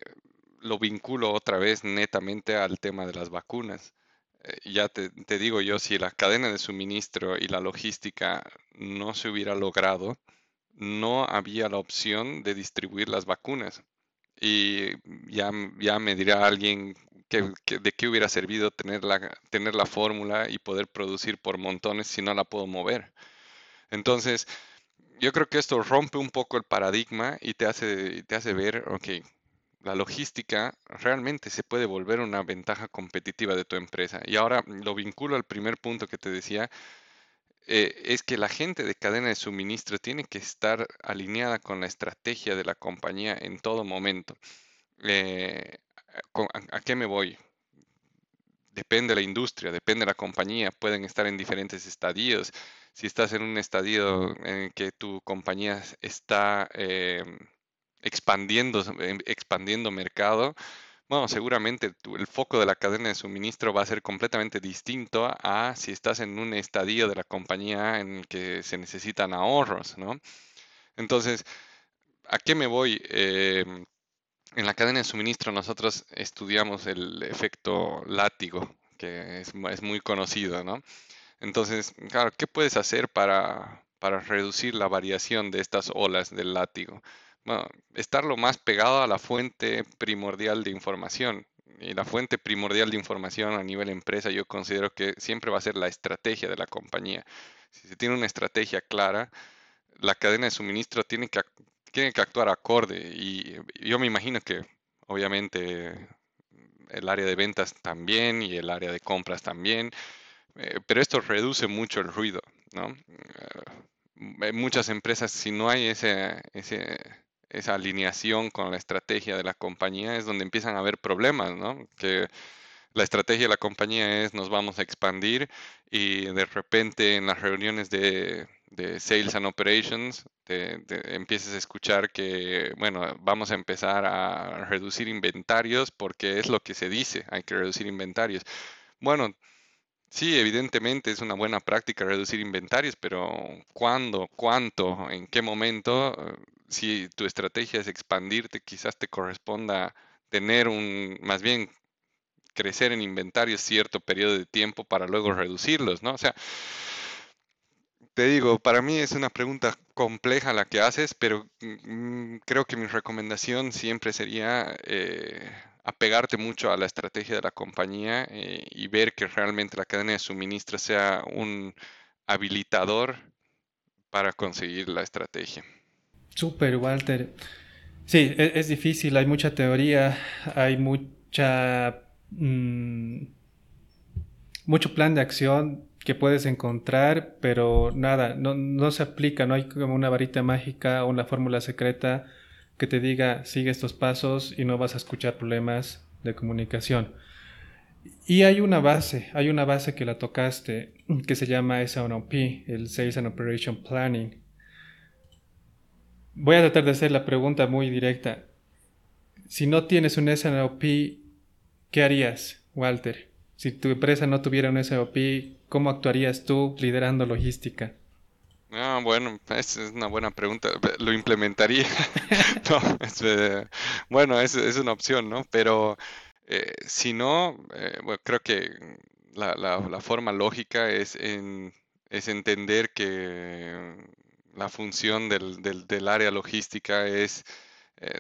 lo vinculo otra vez netamente al tema de las vacunas. Eh, ya te, digo yo, si la cadena de suministro y la logística no se hubiera logrado, no había la opción de distribuir las vacunas. Y ya, ya me dirá alguien que, de qué hubiera servido tener la, tener la fórmula y poder producir por montones si no la puedo mover. Entonces, yo creo que esto rompe un poco el paradigma y te hace, te hace ver, ok, la logística realmente se puede volver una ventaja competitiva de tu empresa. Y ahora lo vinculo al primer punto que te decía, eh, es que la gente de cadena de suministro tiene que estar alineada con la estrategia de la compañía en todo momento. Eh, a, qué me voy? Depende de la industria, depende de la compañía, pueden estar en diferentes estadios. Si estás en un estadio en que tu compañía está... Em, expandiendo, em, expandiendo mercado, bueno, seguramente el foco de la cadena de suministro va a ser completamente distinto a si estás en un estadio de la compañía en el que se necesitan ahorros, ¿no? Entonces, ¿a qué me voy? Em, en la cadena de suministro nosotros estudiamos el efecto látigo, que es, muy conocido, ¿no? Entonces, claro, ¿qué puedes hacer para, para reducir la variación de estas olas del látigo? estar lo más pegado a la fuente primordial de información. Y la fuente primordial de información a nivel empresa yo considero que siempre va a ser la estrategia de la compañía. Si se tiene una estrategia clara, la cadena de suministro tiene que, tiene que actuar acorde. Y yo me imagino que obviamente el área de ventas también y el área de compras también, eh, pero esto reduce mucho el ruido. ¿no? Eh, muchas empresas, si no hay ese, ese esa alineación con la estrategia de la compañía es donde empiezan a haber problemas, ¿no? Que la estrategia de la compañía es nos vamos a expandir y de repente en las reuniones de, Sales and Operations te, empiezas a escuchar que, bueno, vamos a empezar a reducir inventarios porque es lo que se dice, hay que reducir inventarios. Bueno, Sí, evidentemente es una buena práctica reducir inventarios, pero ¿cuándo? ¿Cuánto? ¿En qué momento? si tu estrategia es expandirte, quizás te corresponda tener un, más bien crecer en inventario cierto periodo de tiempo para luego reducirlos, ¿no? O sea, te digo, para mí es una pregunta compleja la que haces, pero mm, creo que mi recomendación siempre sería eh, apegarte mucho a la estrategia de la compañía eh, y ver que realmente la cadena de suministro sea un habilitador para conseguir la estrategia. Súper, Walter. Sí, e-, es, difícil, hay mucha teoría, hay mucha... Mm, mucho plan de acción que puedes encontrar, pero nada, no, no, se aplica, no hay como una varita mágica o una fórmula secreta que te diga sigue estos pasos y no vas a escuchar problemas de comunicación. Y hay una base, hay una base que la tocaste que se llama SNOP, el Sales and Operation Planning. Voy a tratar de hacer la pregunta muy directa. Si no tienes un SNOP, ¿qué harías, Walter? Si tu empresa no tuviera un SNOP, ¿cómo actuarías tú liderando logística? Ah, bueno, es una buena pregunta. Lo implementaría. eh, bueno, es, una opción, ¿no? Pero eh, si no, eh, creo que la, la, forma lógica es, en, es entender que la función del, del, área logística es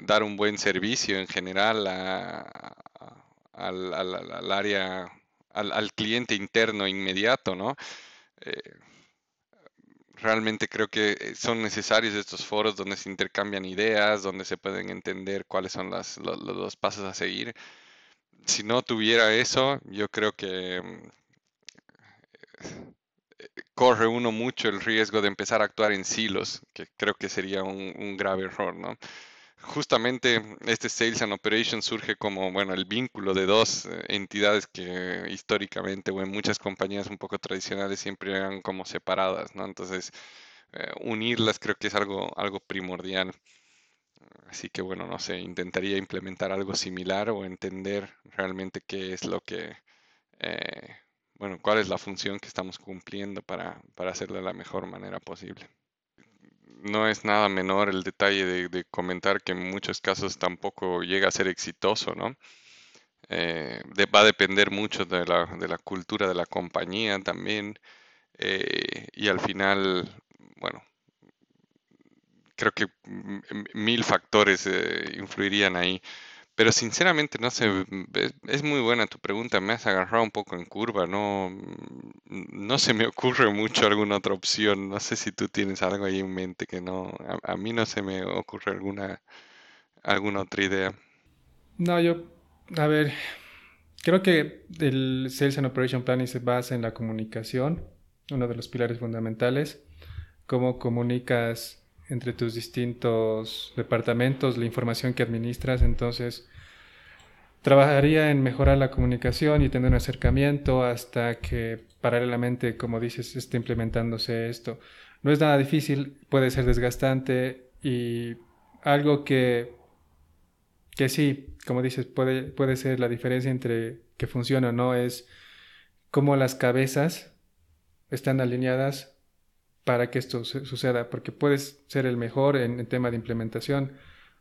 dar un buen servicio en general a, al, área, al, cliente interno inmediato, ¿no? Eh, realmente creo que son necesarios estos foros donde se intercambian ideas, donde se pueden entender cuáles son los, los, pasos a seguir. Si no tuviera eso, yo creo que mm, corre uno mucho el riesgo de empezar a actuar en silos, que creo que sería un, grave error, ¿no? Justamente este Sales and Operations surge como, bueno, el vínculo de dos eh, entidades que históricamente o en muchas compañías un poco tradicionales siempre eran como separadas, ¿no? Entonces, eh, unirlas creo que es algo, algo primordial. Así que bueno, no sé, intentaría implementar algo similar o entender realmente qué es lo que eh, bueno, cuál es la función que estamos cumpliendo para, para hacerlo de la mejor manera posible. No es nada menor el detalle de, comentar que en muchos casos tampoco llega a ser exitoso, ¿no? Eh, va a depender mucho de la, de la, cultura de la compañía también. Eh, y al final, bueno, creo que mil factores eh, influirían ahí. Pero sinceramente, no sé, mm, es muy buena tu pregunta, me has agarrado un poco en curva, no, mm, no se me ocurre mucho alguna otra opción, no sé si tú tienes algo ahí en mente que no, a, mí no se me ocurre alguna, alguna otra idea. No, yo, a ver, creo que el Sales and Operation Planning se basa en la comunicación, uno de los pilares fundamentales, cómo comunicas entre tus distintos departamentos, la información que administras. Entonces, trabajaría en mejorar la comunicación y tener un acercamiento hasta que paralelamente, como dices, esté implementándose esto. No es nada difícil, puede ser desgastante y algo que, que sí, como dices, puede, puede ser la diferencia entre que funciona o no es cómo las cabezas están alineadas para que esto suceda, porque puedes ser el mejor en el tema de implementación,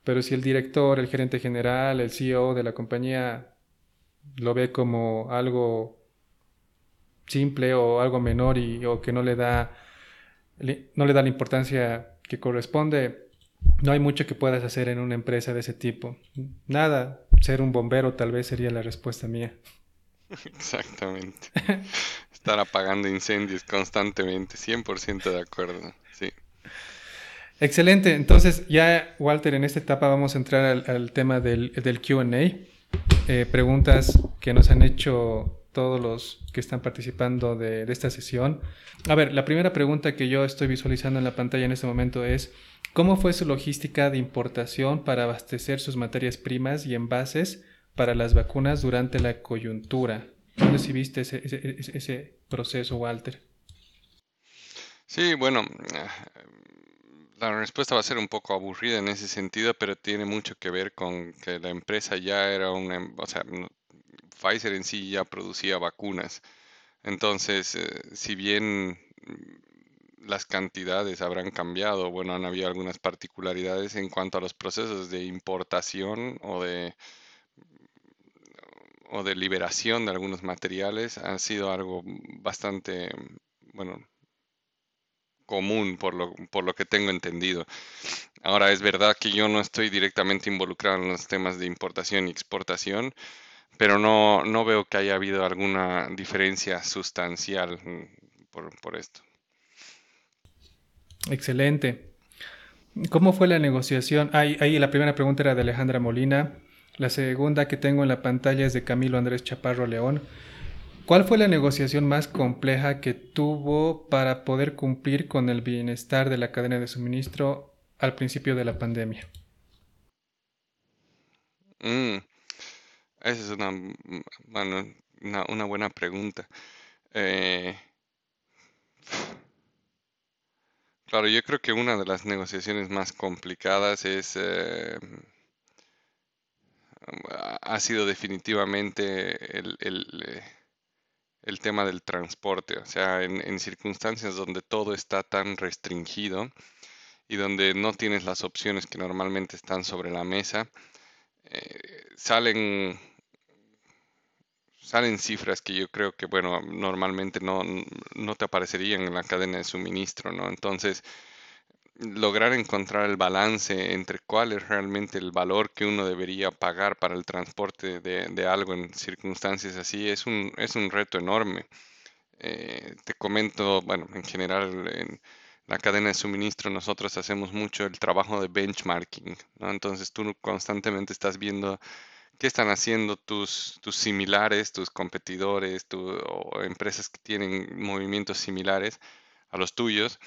pero si el director, el gerente general, el CEO de la compañía lo ve como algo simple o algo menor y, o que no le da no le da la importancia que corresponde, no hay mucho que puedas hacer en una empresa de ese tipo. Nada, ser un bombero tal vez sería la respuesta mía. Exactamente. Estar apagando incendios constantemente, 100% de acuerdo, sí. Excelente, entonces ya Walter, en esta etapa vamos a entrar al, tema del, del QA. Eh, preguntas que nos han hecho todos los que están participando de, de, esta sesión. A ver, la primera pregunta que yo estoy visualizando en la pantalla en este momento es, ¿cómo fue su logística de importación para abastecer sus materias primas y envases para las vacunas durante la coyuntura? ¿Cómo recibiste ese, proceso, Walter? Sí, bueno, la respuesta va a ser un poco aburrida en ese sentido, pero tiene mucho que ver con que la empresa ya era una, o sea, Pfizer en sí ya producía vacunas. Entonces, eh, si bien las cantidades habrán cambiado, bueno, han habido algunas particularidades en cuanto a los procesos de importación o de o de liberación de algunos materiales ha sido algo bastante, bueno, común por lo, por lo que tengo entendido. Ahora, es verdad que yo no estoy directamente involucrado en los temas de importación y exportación, pero no, no veo que haya habido alguna diferencia sustancial mm, por, por esto. Excelente. ¿Cómo fue la negociación? Ahí, ahí la primera pregunta era de Alejandra Molina. La segunda que tengo en la pantalla es de Camilo Andrés Chaparro León. ¿Cuál fue la negociación más compleja que tuvo para poder cumplir con el bienestar de la cadena de suministro al principio de la pandemia? Mm, esa es una, una, buena pregunta. Eh, claro, yo creo que una de las negociaciones más complicadas es eh, ha sido definitivamente el, el, el, tema del transporte. O sea, en, circunstancias donde todo está tan restringido y donde no tienes las opciones que normalmente están sobre la mesa, eh, salen salen cifras que yo creo que, bueno, normalmente no, no te aparecerían en la cadena de suministro, ¿no? Entonces, lograr encontrar el balance entre cuál es realmente el valor que uno debería pagar para el transporte de, algo en circunstancias así es un, es un reto enorme. Eh, te comento, bueno, en general en la cadena de suministro nosotros hacemos mucho el trabajo de benchmarking, ¿no? Entonces tú constantemente estás viendo qué están haciendo tus, tus similares, tus competidores, o empresas que tienen movimientos similares a los tuyos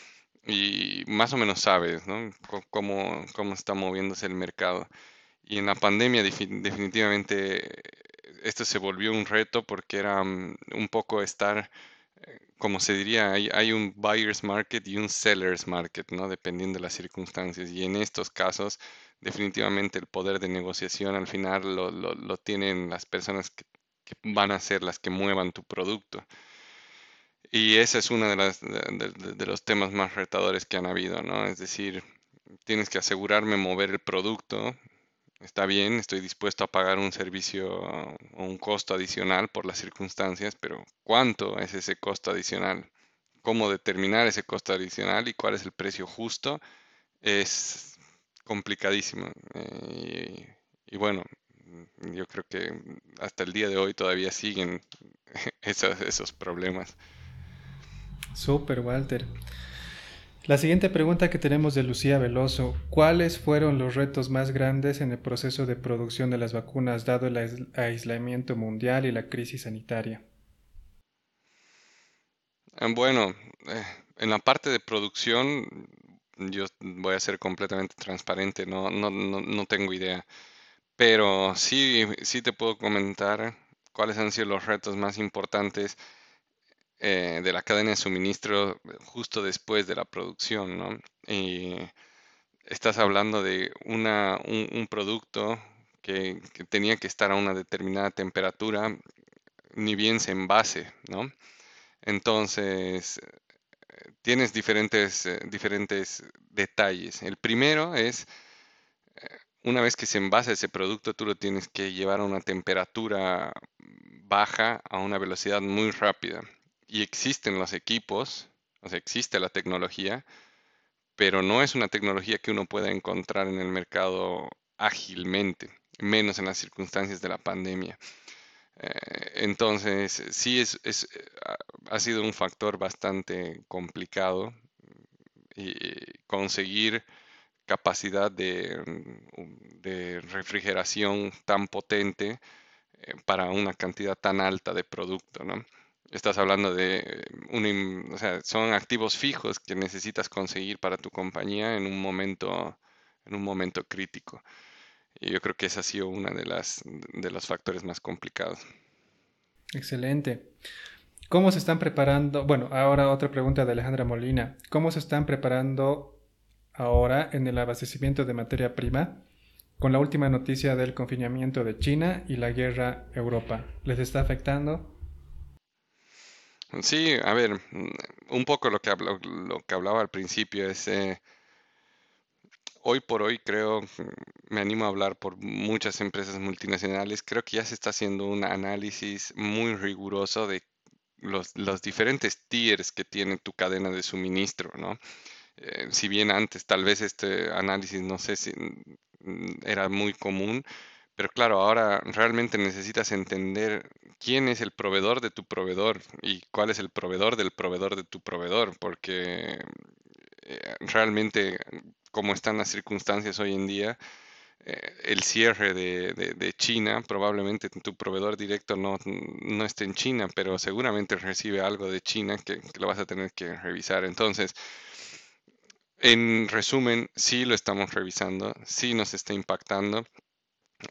y más o menos sabes ¿no? cómo, cómo está moviéndose el mercado. Y en la pandemia definitivamente esto se volvió un reto porque era mm, un poco estar, eh, como se diría, hay, hay, un buyer's market y un seller's market, ¿no? Dependiendo de las circunstancias. Y en estos casos definitivamente el poder de negociación al final lo, tienen las personas que, van a ser las que muevan tu producto. Y ese es uno de, las, de, los temas más retadores que han habido, ¿no? Es decir, tienes que asegurarme mover el producto. Está bien, estoy dispuesto a pagar un servicio o un costo adicional por las circunstancias, pero ¿cuánto es ese costo adicional? ¿Cómo determinar ese costo adicional y cuál es el precio justo? Es complicadísimo. Eh, y, bueno, yo creo que hasta el día de hoy todavía siguen esos, esos problemas. Súper, Walter. La siguiente pregunta que tenemos de Lucía Veloso, ¿cuáles fueron los retos más grandes en el proceso de producción de las vacunas dado el aislamiento mundial y la crisis sanitaria? Ah, bueno, eh, en la parte de producción yo voy a ser completamente transparente, no, no, no, tengo idea. Pero sí, sí te puedo comentar cuáles han sido los retos más importantes eh, de la cadena de suministro justo después de la producción, ¿no? Y estás hablando de una, un, producto que, tenía que estar a una determinada temperatura, ni bien se envase, ¿no? Entonces, tienes diferentes, eh, diferentes detalles. El primero es, eh, una vez que se envasa ese producto, tú lo tienes que llevar a una temperatura baja, a una velocidad muy rápida. Y existen los equipos, o sea, existe la tecnología, pero no es una tecnología que uno pueda encontrar en el mercado ágilmente, menos en las circunstancias de la pandemia. Eh, entonces, sí es, es, ha sido un factor bastante complicado conseguir capacidad de, mm, refrigeración tan potente eh, para una cantidad tan alta de producto, ¿no? Estás hablando de, un, o sea, son activos fijos que necesitas conseguir para tu compañía en un momento, en un momento crítico. Y yo creo que ese ha sido uno de, de los factores más complicados. Excelente. ¿Cómo se están preparando? Bueno, ahora otra pregunta de Alejandra Molina. ¿Cómo se están preparando ahora en el abastecimiento de materia prima con la última noticia del confinamiento de China y la guerra Europa? ¿Les está afectando? Sí, a ver, un poco lo que, lo que hablaba al principio es... Eh, hoy por hoy creo, me animo a hablar por muchas empresas multinacionales, creo que ya se está haciendo un análisis muy riguroso de los, diferentes tiers que tiene tu cadena de suministro, ¿no? Eh, si bien antes tal vez este análisis no sé si mm, era muy común, pero claro, ahora realmente necesitas entender quién es el proveedor de tu proveedor y cuál es el proveedor del proveedor de tu proveedor, porque eh, realmente como están las circunstancias hoy en día, eh, el cierre de, China, probablemente tu proveedor directo no, no, esté en China, pero seguramente recibe algo de China que, lo vas a tener que revisar. Entonces, en resumen, sí lo estamos revisando, sí nos está impactando.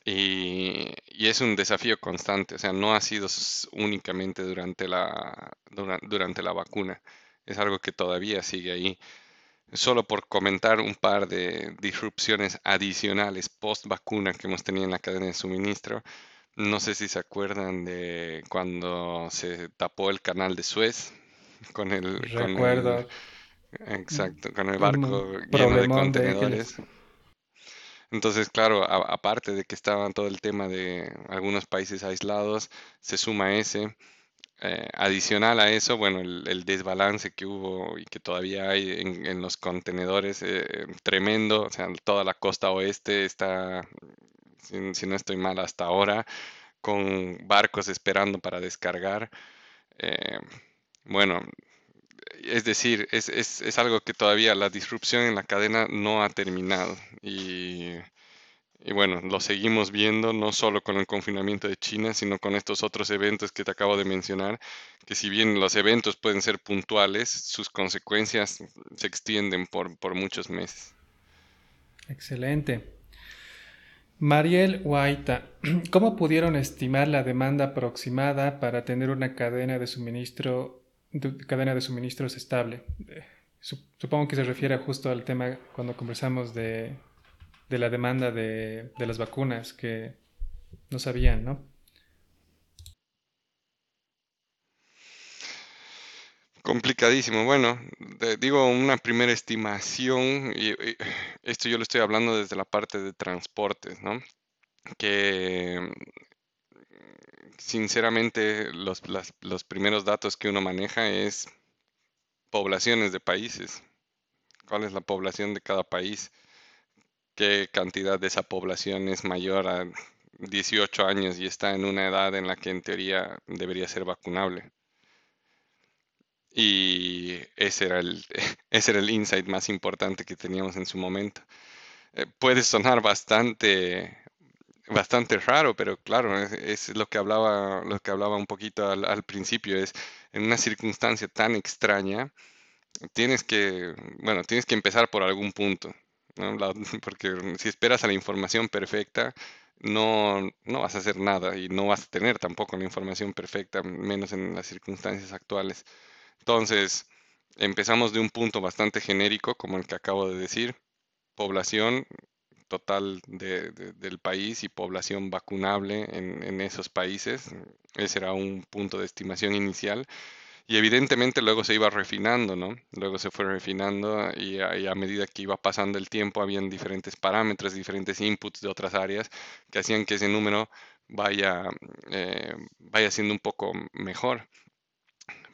Y, es un desafío constante, o sea, no ha sido únicamente durante la, durante la vacuna, es algo que todavía sigue ahí. Solo por comentar un par de disrupciones adicionales post vacuna que hemos tenido en la cadena de suministro. No sé si se acuerdan de cuando se tapó el canal de Suez con el... Recuerdo. exacto, con el barco lleno de contenedores. Entonces, claro, aparte de que estaba todo el tema de algunos países aislados, se suma ese. eh, adicional a eso, bueno, el, desbalance que hubo y que todavía hay en, los contenedores, eh, tremendo, o sea, toda la costa oeste está, si, no estoy mal hasta ahora, con barcos esperando para descargar. Eh, bueno, es decir, es, es, es, algo que todavía la disrupción en la cadena no ha terminado y y bueno, lo seguimos viendo no solo con el confinamiento de China, sino con estos otros eventos que te acabo de mencionar, que si bien los eventos pueden ser puntuales, sus consecuencias se extienden por, por muchos meses. Excelente. Mariel Huaita, ¿cómo pudieron estimar la demanda aproximada para tener una cadena de suministro, cadena de suministros estable? Eh, supongo que se refiere justo al tema cuando conversamos de de la demanda de, las vacunas que no sabían, ¿no? Complicadísimo. Bueno, digo una primera estimación, y, esto yo lo estoy hablando desde la parte de transportes, ¿no? Que sinceramente los, los primeros datos que uno maneja es poblaciones de países. ¿Cuál es la población de cada país? qué cantidad de esa población es mayor a 18 años y está en una edad en la que en teoría debería ser vacunable. Y ese era el, ese era el insight más importante que teníamos en su momento. Eh, puede sonar bastante, bastante raro, pero claro, es, lo que hablaba, lo que hablaba un poquito al, al principio, es en una circunstancia tan extraña, tienes que, bueno, tienes que empezar por algún punto. porque si esperas a la información perfecta, no, no vas a hacer nada y no vas a tener tampoco la información perfecta, menos en las circunstancias actuales. Entonces, empezamos de un punto bastante genérico, como el que acabo de decir, población total del país y población vacunable en, esos países. Ese era un punto de estimación inicial. Y evidentemente luego se iba refinando, ¿no? Luego se fue refinando y a, medida que iba pasando el tiempo habían diferentes parámetros, diferentes inputs de otras áreas que hacían que ese número vaya, eh, vaya siendo un poco mejor.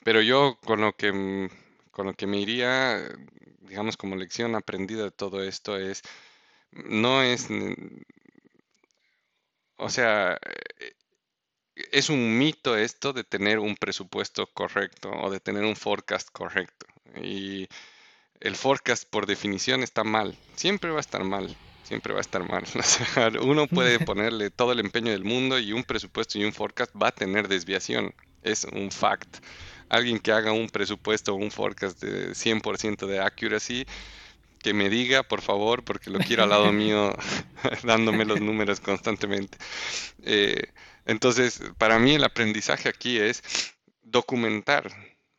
Pero yo con lo que, con lo que me iría, digamos, como lección aprendida de todo esto es, no es, o sea, es un mito esto de tener un presupuesto correcto o de tener un forecast correcto. Y el forecast por definición está mal. Siempre va a estar mal. Siempre va a estar mal. uno puede ponerle todo el empeño del mundo y un presupuesto y un forecast va a tener desviación. Es un fact. Alguien que haga un presupuesto o un forecast de 100% de accuracy, que me diga, por favor, porque lo quiero al lado mío, dándome los números constantemente. Eh, entonces, para mí el aprendizaje aquí es documentar,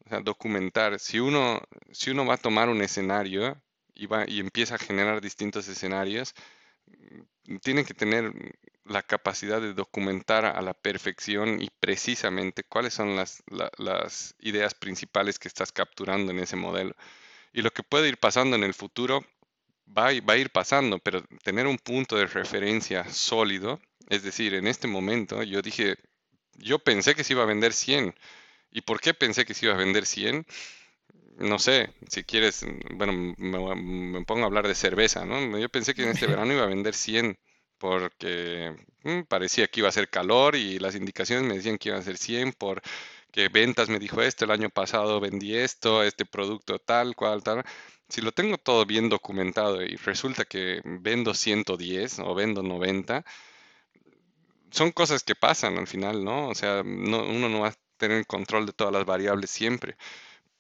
o sea, documentar. Si uno, si uno va a tomar un escenario y, va, y empieza a generar distintos escenarios, tiene que tener la capacidad de documentar a la perfección y precisamente cuáles son las, las ideas principales que estás capturando en ese modelo. Y lo que puede ir pasando en el futuro va, va a ir pasando, pero tener un punto de referencia sólido es decir, en este momento yo dije, yo pensé que se iba a vender 100. ¿Y por qué pensé que se iba a vender 100? No sé, si quieres, bueno, me, pongo a hablar de cerveza, ¿no? Yo pensé que en este verano iba a vender 100 porque mm, parecía que iba a ser calor y las indicaciones me decían que iba a ser 100 porque ventas me dijo esto, el año pasado vendí esto, este producto tal, cual, tal. Si lo tengo todo bien documentado y resulta que vendo 110 o vendo 90, son cosas que pasan al final, ¿no? O sea, uno no va a tener control de todas las variables siempre,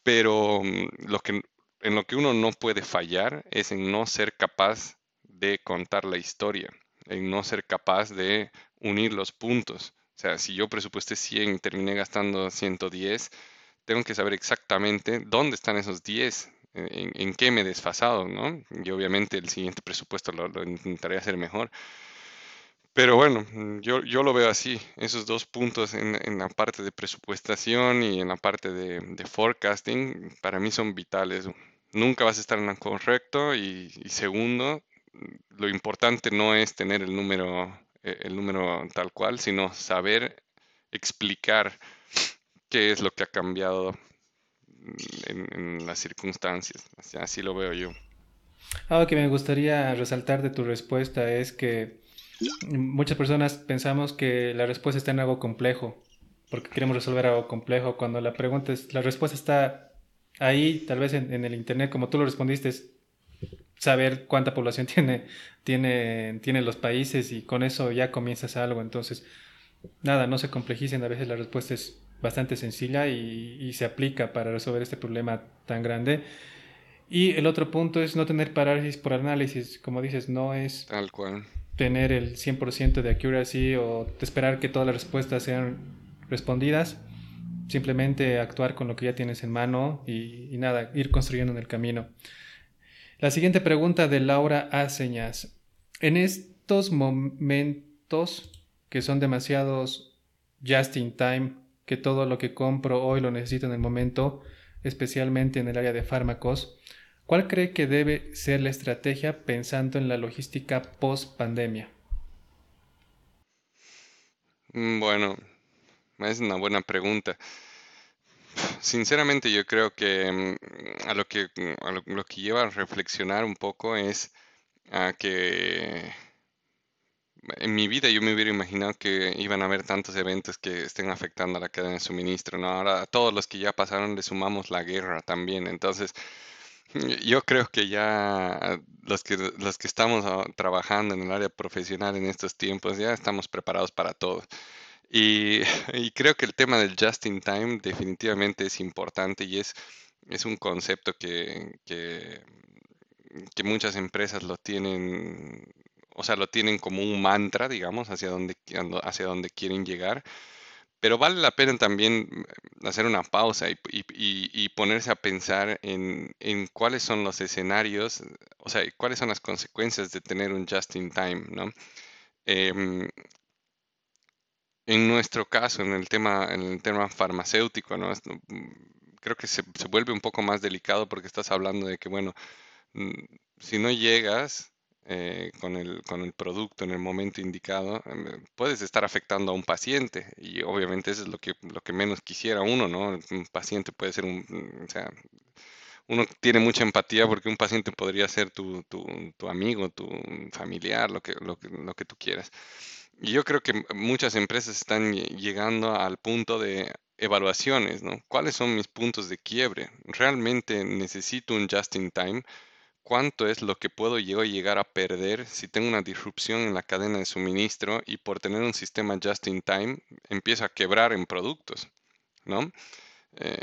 pero mm, lo que, en lo que uno no puede fallar es en no ser capaz de contar la historia, en no ser capaz de unir los puntos. O sea, si yo presupuesté 100 y terminé gastando 110, tengo que saber exactamente dónde están esos 10, en, qué me he desfasado, ¿no? Y obviamente el siguiente presupuesto lo, lo intentaré hacer mejor. Pero bueno, mm, yo, yo lo veo así, esos dos puntos en, en la parte de presupuestación y en la parte de, de, forecasting, para mí son vitales. Nunca vas a estar en lo correcto y, segundo, lo importante no es tener el número, el número tal cual, sino saber explicar qué es lo que ha cambiado en, las circunstancias. Así, lo veo yo. Algo que me gustaría resaltar de tu respuesta es que muchas personas pensamos que la respuesta está en algo complejo, porque queremos resolver algo complejo, cuando la pregunta es, la respuesta está ahí, tal vez en, el Internet, como tú lo respondiste, es saber cuánta población tiene, tiene, tiene los países y con eso ya comienzas algo. Entonces, nada, no se complejicen, a veces la respuesta es bastante sencilla y, se aplica para resolver este problema tan grande. Y el otro punto es no tener parálisis por análisis, como dices, no es Tal cual. tener el 100% de accuracy o esperar que todas las respuestas sean respondidas, simplemente actuar con lo que ya tienes en mano y, y nada, ir construyendo en el camino. La siguiente pregunta de Laura Aceñas. En estos momentos que son demasiados just in time, que todo lo que compro hoy lo necesito en el momento, especialmente en el área de fármacos, ¿cuál cree que debe ser la estrategia pensando en la logística post pandemia? Mm, bueno, es una buena pregunta. Sinceramente yo creo que mm, a lo que, mm, lo que lleva a reflexionar un poco es a que en mi vida yo me hubiera imaginado que iban a haber tantos eventos que estén afectando a la cadena de suministro. Ahora a todos los que ya pasaron le sumamos la guerra también. Entonces, yo creo que ya los que, los que estamos ah, trabajando en el área profesional en estos tiempos ya estamos preparados para todo. Y, y creo que el tema del just in time definitivamente es importante y es, es un concepto que, que, muchas empresas lo tienen o sea, lo tienen como un mantra, digamos, hacia donde, hacia donde quieren llegar. Pero vale la pena también mm, hacer una pausa y, ponerse a pensar en, cuáles son los escenarios, o sea, cuáles son las consecuencias de tener un just in time, ¿no? Em, en nuestro caso, en el tema, en el tema farmacéutico, ¿no? Mm, creo que se, se vuelve un poco más delicado porque estás hablando de que, bueno, mm, si no llegas, eh, con, el, con el producto en el momento indicado, em, puedes estar afectando a un paciente y obviamente eso es lo que, lo que menos quisiera uno, ¿no? Un paciente puede ser un, o sea, uno tiene mucha empatía porque un paciente podría ser tu, tu, tu amigo, tu familiar, lo que, lo, lo que tú quieras. Y yo creo que muchas empresas están llegando al punto de evaluaciones, ¿no? ¿Cuáles son mis puntos de quiebre? ¿Realmente necesito un just in time? cuánto es lo que puedo llegar a perder si tengo una disrupción en la cadena de suministro y por tener un sistema just in time empiezo a quebrar en productos, ¿no? Eh,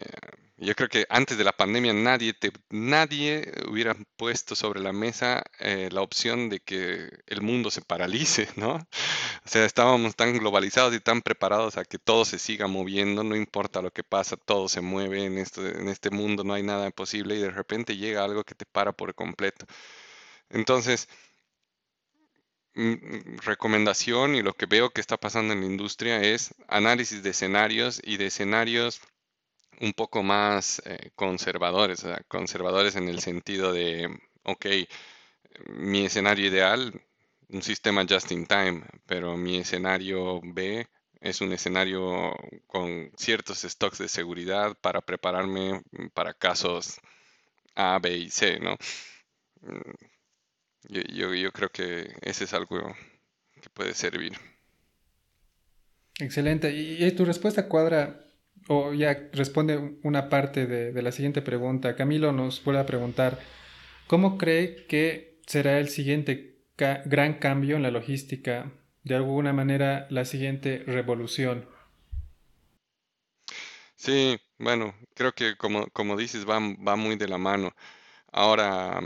yo creo que antes de la pandemia nadie, te, nadie hubiera puesto sobre la mesa eh, la opción de que el mundo se paralice, ¿no? O sea, estábamos tan globalizados y tan preparados a que todo se siga moviendo, no importa lo que pasa, todo se mueve en este, en este mundo, no hay nada posible y de repente llega algo que te para por completo. Entonces, mm, mm, recomendación y lo que veo que está pasando en la industria es análisis de escenarios y de escenarios un poco más eh, conservadores, conservadores en el sentido de, ok, mi escenario ideal, un sistema just in time, pero mi escenario B es un escenario con ciertos stocks de seguridad para prepararme para casos A, B y C, ¿no? Mm, yo, yo creo que ese es algo que puede servir. Excelente. Y tu respuesta cuadra o ya responde una parte de, la siguiente pregunta. Camilo nos vuelve a preguntar, ¿cómo cree que será el siguiente gran cambio en la logística? De alguna manera, la siguiente revolución. Sí, bueno, creo que como, como dices, va, va muy de la mano. Ahora,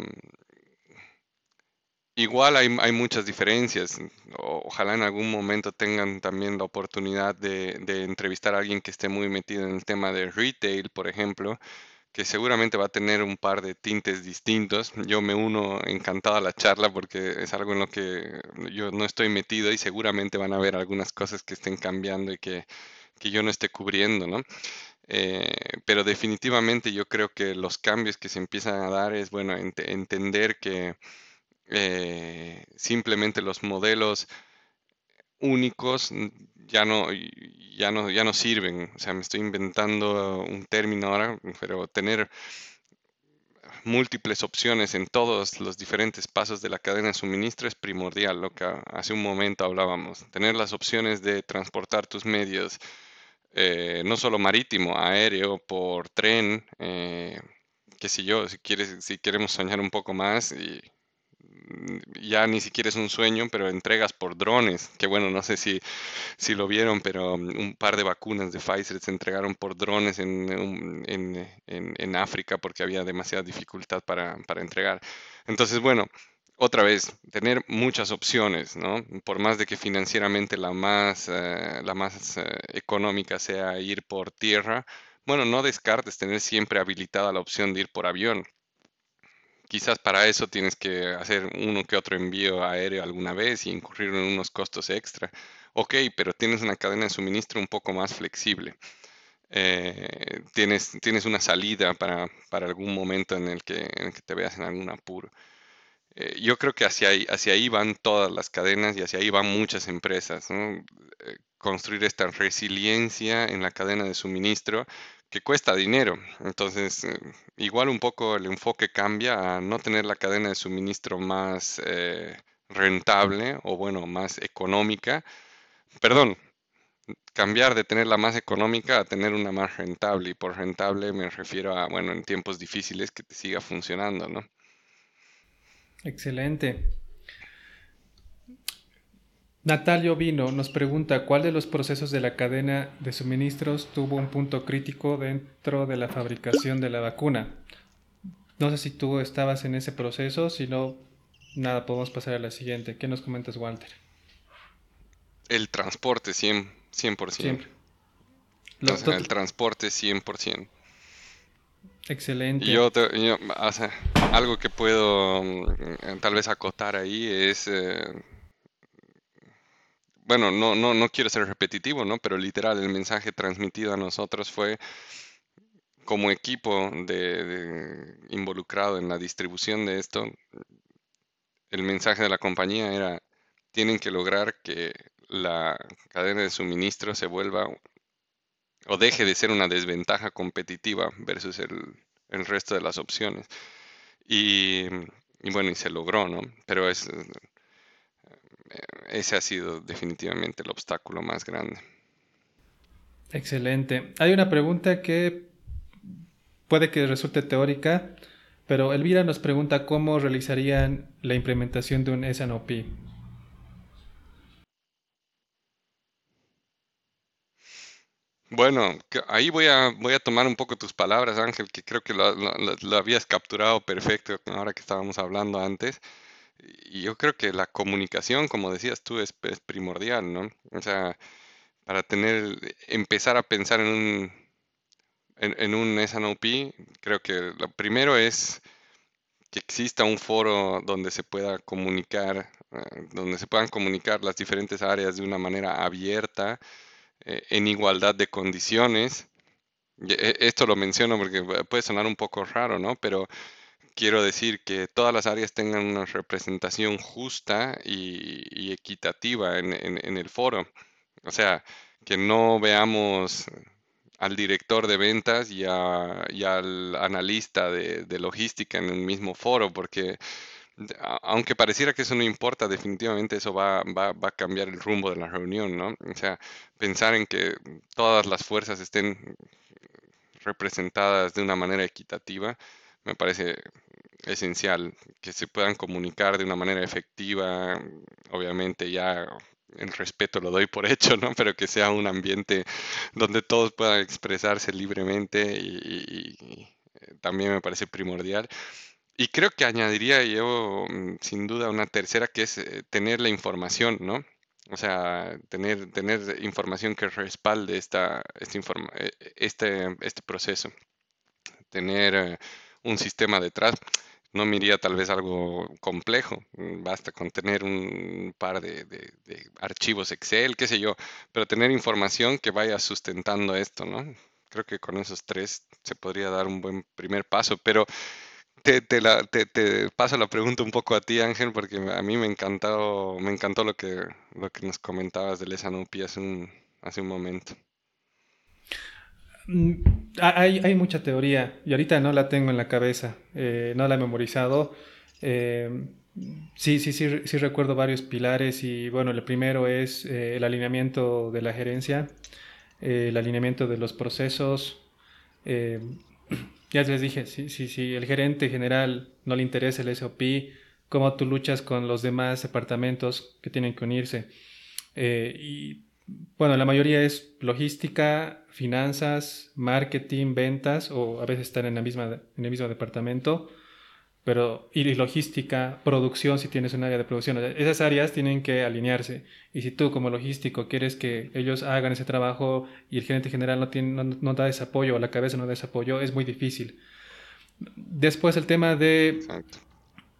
Igual hay, muchas diferencias. Ojalá en algún momento tengan también la oportunidad de, entrevistar a alguien que esté muy metido en el tema de retail, por ejemplo, que seguramente va a tener un par de tintes distintos. Yo me uno encantado a la charla porque es algo en lo que yo no estoy metido y seguramente van a haber algunas cosas que estén cambiando y que, yo no esté cubriendo, ¿no? Eh, pero definitivamente yo creo que los cambios que se empiezan a dar es, bueno, entender que eh, simplemente los modelos únicos ya no, ya no, ya no sirven. O sea, me estoy inventando un término ahora, pero tener múltiples opciones en todos los diferentes pasos de la cadena de suministro es primordial, lo que hace un momento hablábamos. Tener las opciones de transportar tus medios, eh, no solo marítimo, aéreo, por tren, eh, qué sé yo, si quieres, si queremos soñar un poco más y ya ni siquiera es un sueño, pero entregas por drones, que bueno, no sé si, si lo vieron, pero um, un par de vacunas de Pfizer se entregaron por drones en, en, en, África porque había demasiada dificultad para, para entregar. Entonces, bueno, otra vez, tener muchas opciones, ¿no? Por más de que financieramente la más, eh, la más eh, económica sea ir por tierra, bueno, no descartes tener siempre habilitada la opción de ir por avión quizás para eso tienes que hacer uno que otro envío aéreo alguna vez y incurrir en unos costos extra. Ok, pero tienes una cadena de suministro un poco más flexible. Eh, tienes, tienes una salida para, algún momento en el, que, te veas en algún apuro. Eh, yo creo que hacia ahí, hacia ahí van todas las cadenas y hacia ahí van muchas empresas. Eh, construir esta resiliencia en la cadena de suministro que cuesta dinero. Entonces, eh, igual un poco el enfoque cambia a no tener la cadena de suministro más eh, rentable o bueno, más económica. Perdón, cambiar de tener la más económica a tener una más rentable. Y por rentable me refiero a, bueno, en tiempos difíciles que te siga funcionando, ¿no? Excelente. Natalio Vino nos pregunta cuál de los procesos de la cadena de suministros tuvo un punto crítico dentro de la fabricación de la vacuna. No sé si tú estabas en ese proceso, si no, nada, podemos pasar a la siguiente. ¿Qué nos comentas, Walter? El transporte, 100%. 100%. Siempre. el transporte, 100%. Excelente. Y yo, algo que puedo mm, tal vez acotar ahí es... Eh, bueno, no, no, no quiero ser repetitivo, ¿no? Pero literal, el mensaje transmitido a nosotros fue como equipo de, involucrado en la distribución de esto, el mensaje de la compañía era, tienen que lograr que la cadena de suministro se vuelva o deje de ser una desventaja competitiva versus el, resto de las opciones. Y, y, bueno, y se logró, ¿no? Pero es, ese ha sido definitivamente el obstáculo más grande. Excelente. Hay una pregunta que puede que resulte teórica, pero Elvira nos pregunta cómo realizarían la implementación de un SNOP. Bueno, ahí voy a, voy a tomar un poco tus palabras, Ángel, que creo que lo, lo habías capturado perfecto ahora que estábamos hablando antes. Y yo creo que la comunicación, como decías tú, es, primordial, ¿no? O sea, para tener, empezar a pensar en un, en, un SNOP, creo que lo primero es que exista un foro donde se pueda comunicar, eh, donde se puedan comunicar las diferentes áreas de una manera abierta, eh, en igualdad de condiciones. E, esto lo menciono porque puede sonar un poco raro, ¿no? Pero quiero decir que todas las áreas tengan una representación justa y, equitativa en, el foro. O sea, que no veamos al director de ventas y, al analista de, logística en el mismo foro, porque aunque pareciera que eso no importa, definitivamente eso va, va, va, a cambiar el rumbo de la reunión, ¿no? O sea, pensar en que todas las fuerzas estén representadas de una manera equitativa, me parece esencial, que se puedan comunicar de una manera efectiva, obviamente ya el respeto lo doy por hecho, ¿no? Pero que sea un ambiente donde todos puedan expresarse libremente y, eh, también me parece primordial. Y creo que añadiría yo mm, sin duda una tercera que es eh, tener la información, ¿no? O sea, tener, tener información que respalde esta, este, este, este proceso. Tener un sistema detrás. No me tal vez algo complejo, mm, basta con tener un par de, archivos Excel, qué sé yo, pero tener información que vaya sustentando esto, ¿no? Creo que con esos tres se podría dar un buen primer paso, pero te, te, paso la pregunta un poco a ti, Ángel, porque a mí me encantó, me encantó lo que, lo que nos comentabas del Esanupi hace un, hace un momento. Mm, hay, mucha teoría y ahorita no la tengo en la cabeza, eh, no la he memorizado. Eh, sí, sí, sí, sí recuerdo varios pilares y bueno, el primero es eh, el alineamiento de la gerencia, el alineamiento de los procesos. ya les dije, si sí, sí, el gerente general no le interesa el SOP, cómo tú luchas con los demás departamentos que tienen que unirse. y bueno, la mayoría es logística, finanzas, marketing, ventas, o a veces están en, la misma, en el mismo departamento, pero y logística, producción, si tienes un área de producción, esas áreas tienen que alinearse. Y si tú como logístico quieres que ellos hagan ese trabajo y el gerente general no, tiene, no, da ese apoyo, o la cabeza no da ese apoyo, es muy difícil. Después el tema de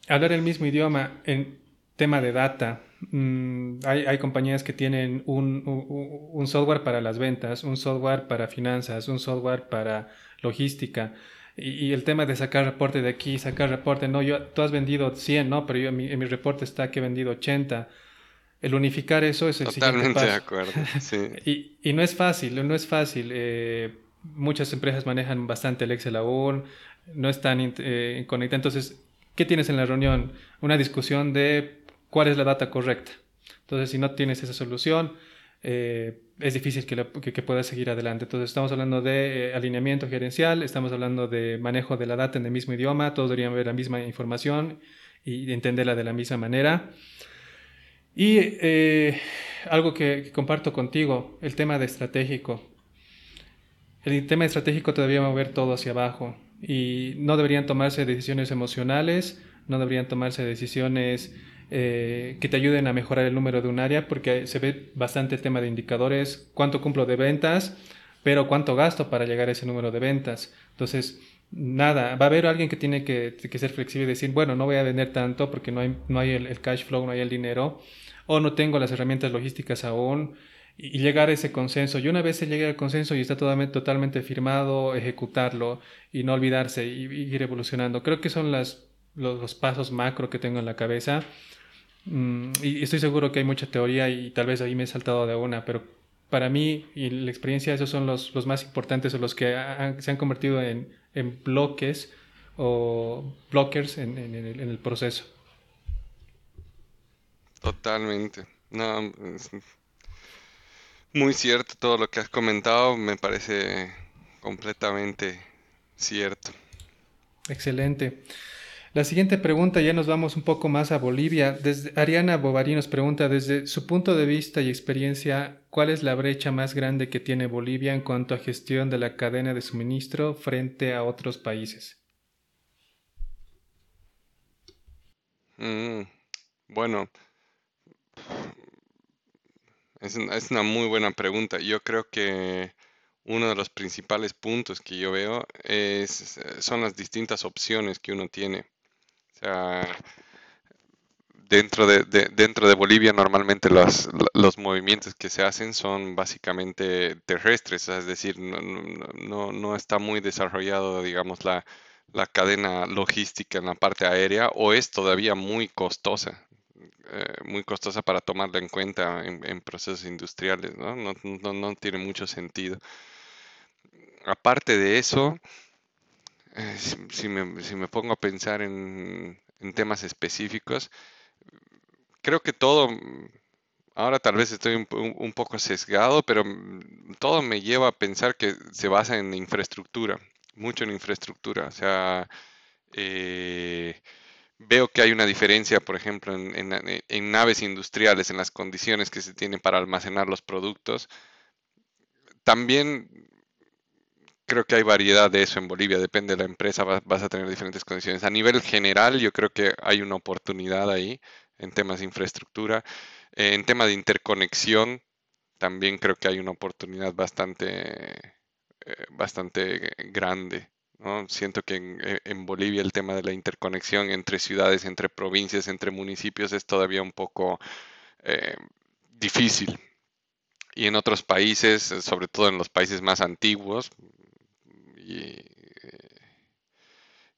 hablar el mismo idioma en tema de data Mm, hay, compañías que tienen un, software para las ventas, un software para finanzas, un software para logística. Y, el tema de sacar reporte de aquí, sacar reporte, no, yo, tú has vendido 100, ¿no? Pero yo, en, mi, reporte está que he vendido 80. El unificar eso es el Totalmente siguiente de acuerdo, y, y, no es fácil, no es fácil. Eh, muchas empresas manejan bastante el Excel aún, no están eh, conectadas. Entonces, ¿qué tienes en la reunión? Una discusión de cuál es la data correcta. Entonces, si no tienes esa solución, eh, es difícil que, puedas seguir adelante. Entonces, estamos hablando de eh, alineamiento gerencial, estamos hablando de manejo de la data en el mismo idioma, todos deberían ver la misma información y entenderla de la misma manera. Y eh, algo que, comparto contigo, el tema de estratégico. El tema estratégico todavía va a todo hacia abajo y no deberían tomarse decisiones emocionales, no deberían tomarse decisiones eh, que te ayuden a mejorar el número de un área, porque se ve bastante el tema de indicadores, cuánto cumplo de ventas, pero cuánto gasto para llegar a ese número de ventas. Entonces, nada, va a haber alguien que tiene que, ser flexible y decir, bueno, no voy a vender tanto porque no hay, no hay el, cash flow, no hay el dinero, o no tengo las herramientas logísticas aún, y, llegar a ese consenso. Y una vez se llegue al consenso y está totalmente, totalmente firmado, ejecutarlo y no olvidarse y, ir evolucionando. Creo que son las, los, los pasos macro que tengo en la cabeza Mm, y estoy seguro que hay mucha teoría y tal vez ahí me he saltado de una, pero para mí y la experiencia esos son los, los más importantes o los que se han convertido en, en, bloques o blockers en, en, el, en, el, proceso. Totalmente. No, muy cierto todo lo que has comentado, me parece completamente cierto. Excelente. La siguiente pregunta, ya nos vamos un poco más a Bolivia. Desde, Ariana Bovary nos pregunta, desde su punto de vista y experiencia, ¿cuál es la brecha más grande que tiene Bolivia en cuanto a gestión de la cadena de suministro frente a otros países? Mm, bueno, es, es una muy buena pregunta. Yo creo que uno de los principales puntos que yo veo son las distintas opciones que uno tiene dentro de, dentro de Bolivia normalmente los, los, movimientos que se hacen son básicamente terrestres, es decir, no, no, está muy desarrollado, digamos, la, la, cadena logística en la parte aérea o es todavía muy costosa. Eh, muy costosa para tomarla en cuenta en, procesos industriales, ¿no? No, ¿no? no, tiene mucho sentido. Aparte de eso, eh, si, me, pongo a pensar en, temas específicos, creo que todo, ahora tal vez estoy un, poco sesgado, pero todo me lleva a pensar que se basa en infraestructura, mucho en infraestructura. O sea, eh, veo que hay una diferencia, por ejemplo, en, en, naves industriales, en las condiciones que se tienen para almacenar los productos. También creo que hay variedad de eso en Bolivia, depende de la empresa, vas, a tener diferentes condiciones. A nivel general, yo creo que hay una oportunidad ahí en temas de infraestructura. Eh, en tema de interconexión, también creo que hay una oportunidad bastante, eh, bastante grande. Siento que eh, en, Bolivia el tema de la interconexión entre ciudades, entre provincias, entre municipios es todavía un poco difícil. Y en otros países, sobre todo en los países más antiguos,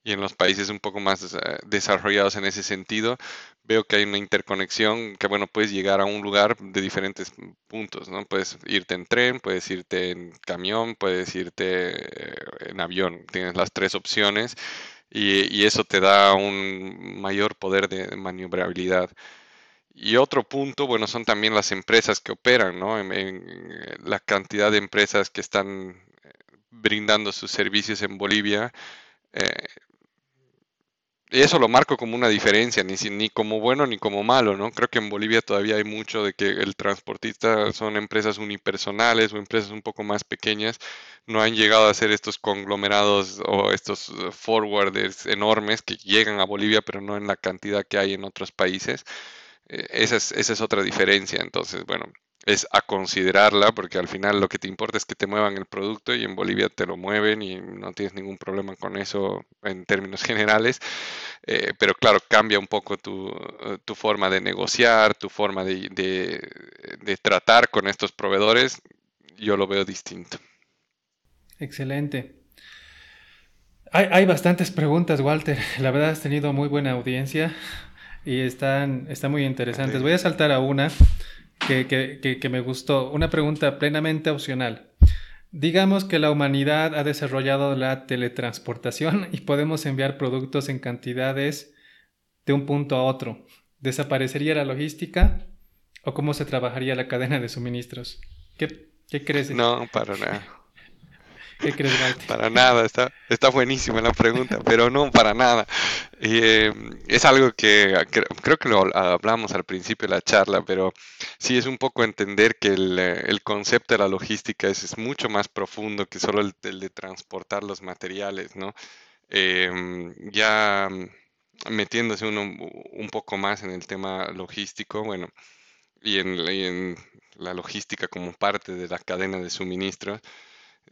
y en los países un poco más desarrollados en ese sentido, veo que hay una interconexión que, bueno, puedes llegar a un lugar de diferentes puntos, ¿no? Puedes irte en tren, puedes irte en camión, puedes irte eh, en avión. Tienes las tres opciones y, eso te da un mayor poder de maniobrabilidad. Y otro punto, bueno, son también las empresas que operan, ¿no? La cantidad de empresas que están brindando sus servicios en Bolivia. Eh, y eso lo marco como una diferencia, ni, ni como bueno ni como malo, ¿no? Creo que en Bolivia todavía hay mucho de que el transportista son empresas unipersonales o empresas un poco más pequeñas, no han llegado a ser estos conglomerados o estos eh, forwarders enormes que llegan a Bolivia, pero no en la cantidad que hay en otros países. Eh, esa, es, esa es otra diferencia, entonces, bueno, es a considerarla porque al final lo que te importa es que te muevan el producto y en Bolivia te lo mueven y no tienes ningún problema con eso en términos generales. Eh, pero claro, cambia un poco tu, eh, forma de negociar, tu forma de, tratar con estos proveedores. Yo lo veo distinto. Excelente. Hay, bastantes preguntas, Walter. La verdad has tenido muy buena audiencia y están, están muy interesantes. Voy a saltar a una que, me gustó. Una pregunta plenamente opcional. Digamos que la humanidad ha desarrollado la teletransportación y podemos enviar productos en cantidades de un punto a otro. ¿Desaparecería la logística o cómo se trabajaría la cadena de suministros? ¿Qué, qué crees? No, para nada. ¿Qué crees, Para nada, está, está buenísima la pregunta, pero no para nada. Eh, es algo que, creo que lo hablamos al principio de la charla, pero sí es un poco entender que el, concepto de la logística es, mucho más profundo que solo el, de transportar los materiales, ¿no? Em, ya metiéndose uno un poco más en el tema logístico, bueno, y en, y en la logística como parte de la cadena de suministro,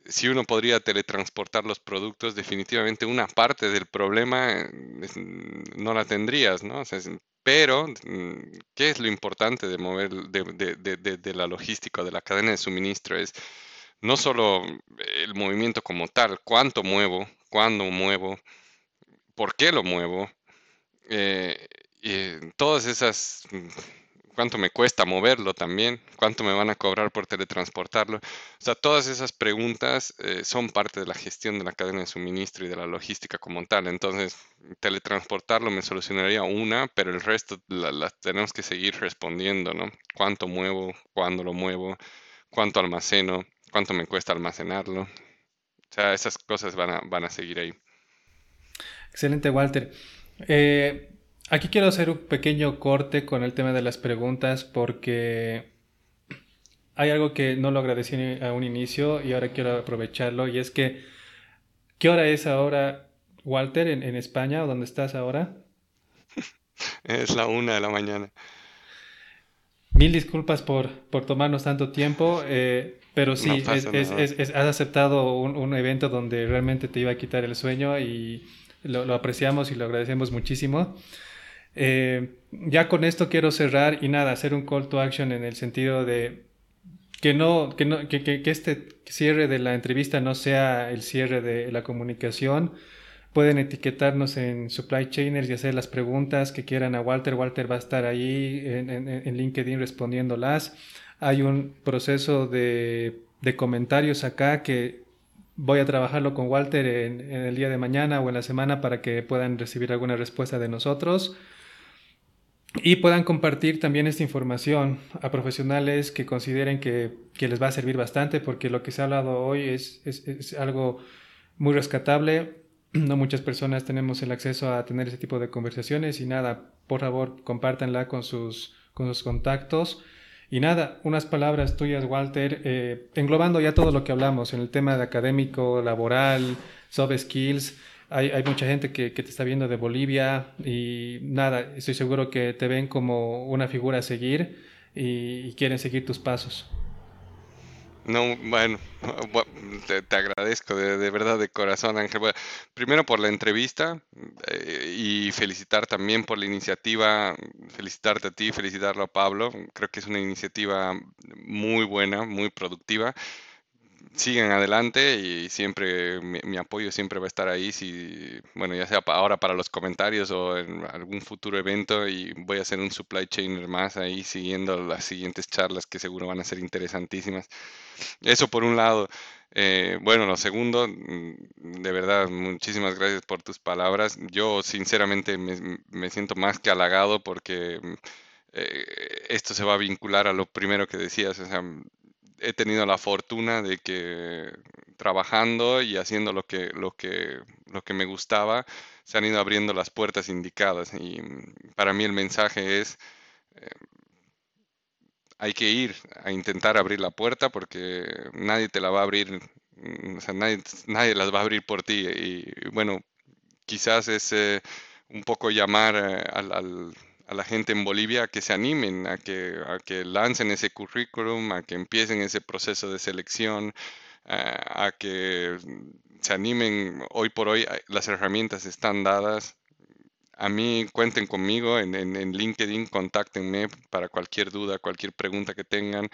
si uno podría teletransportar los productos, definitivamente una parte del problema mm, no la tendrías, ¿no? pero, mm, ¿qué es lo importante de mover de, la logística, de la cadena de suministro? Es no solo el movimiento como tal, cuánto muevo, cuándo muevo, por qué lo muevo, eh, todas esas mm, cuánto me cuesta moverlo también, cuánto me van a cobrar por teletransportarlo. O sea, todas esas preguntas eh, son parte de la gestión de la cadena de suministro y de la logística como tal. Entonces, teletransportarlo me solucionaría una, pero el resto las tenemos que seguir respondiendo, ¿no? ¿Cuánto muevo? ¿Cuándo lo muevo? ¿Cuánto almaceno? ¿Cuánto me cuesta almacenarlo? O sea, esas cosas van a, van a seguir ahí. Excelente, Walter. Eh, Aquí quiero hacer un pequeño corte con el tema de las preguntas porque hay algo que no lo agradecí a un inicio y ahora quiero aprovecharlo y es que, ¿qué hora es ahora, Walter, en, España o dónde estás ahora? Es la una de la mañana. Mil disculpas por, por tomarnos tanto tiempo, eh, pero sí, has aceptado un, evento donde realmente te iba a quitar el sueño y lo apreciamos y lo agradecemos muchísimo. Eh, ya con esto quiero cerrar y nada, hacer un call to action en el sentido de que no, que, no, que, que, este cierre de la entrevista no sea el cierre de la comunicación. Pueden etiquetarnos en Supply Chainers y hacer las preguntas que quieran a Walter. Walter va a estar ahí en, LinkedIn respondiéndolas. Hay un proceso de, de, comentarios acá que voy a trabajarlo con Walter en el día de mañana o en la semana para que puedan recibir alguna respuesta de nosotros y puedan compartir también esta información a profesionales que consideren que, les va a servir bastante, porque lo que se ha hablado hoy es, es, algo muy rescatable. No muchas personas tenemos el acceso a tener ese tipo de conversaciones y nada, por favor, compártanla con sus, con sus contactos. Y nada, unas palabras tuyas, Walter, eh, englobando ya todo lo que hablamos en el tema de académico, laboral, soft skills hay, mucha gente que, que, te está viendo de Bolivia y nada, estoy seguro que te ven como una figura a seguir y, quieren seguir tus pasos. No, bueno, te, agradezco de, verdad de corazón, Ángel. primero por la entrevista eh, y felicitar también por la iniciativa, felicitarte a ti, felicitarlo a Pablo. Creo que es una iniciativa muy buena, muy productiva sigan adelante y siempre mi, apoyo siempre va a estar ahí, si, bueno, ya sea ahora para los comentarios o en algún futuro evento y voy a hacer un supply chainer más ahí siguiendo las siguientes charlas que seguro van a ser interesantísimas. Eso por un lado. Eh, bueno, lo segundo, mm, de verdad, muchísimas gracias por tus palabras. Yo sinceramente me, siento más que halagado porque mm, eh, esto se va a vincular a lo primero que decías. O sea, he tenido la fortuna de que trabajando y haciendo lo que, lo que, lo que me gustaba, se han ido abriendo las puertas indicadas. Y mm, para mí el mensaje es, eh, hay que ir a intentar abrir la puerta porque nadie te la va a abrir, mm, o sea, nadie, nadie las va a abrir por ti. Y, bueno, quizás es eh, un poco llamar eh, al a la gente en Bolivia a que se animen, a que, a que lancen ese currículum, a que empiecen ese proceso de selección, a, que se animen. Hoy por hoy las herramientas están dadas. A mí cuenten conmigo en, en, en LinkedIn, contáctenme para cualquier duda, cualquier pregunta que tengan.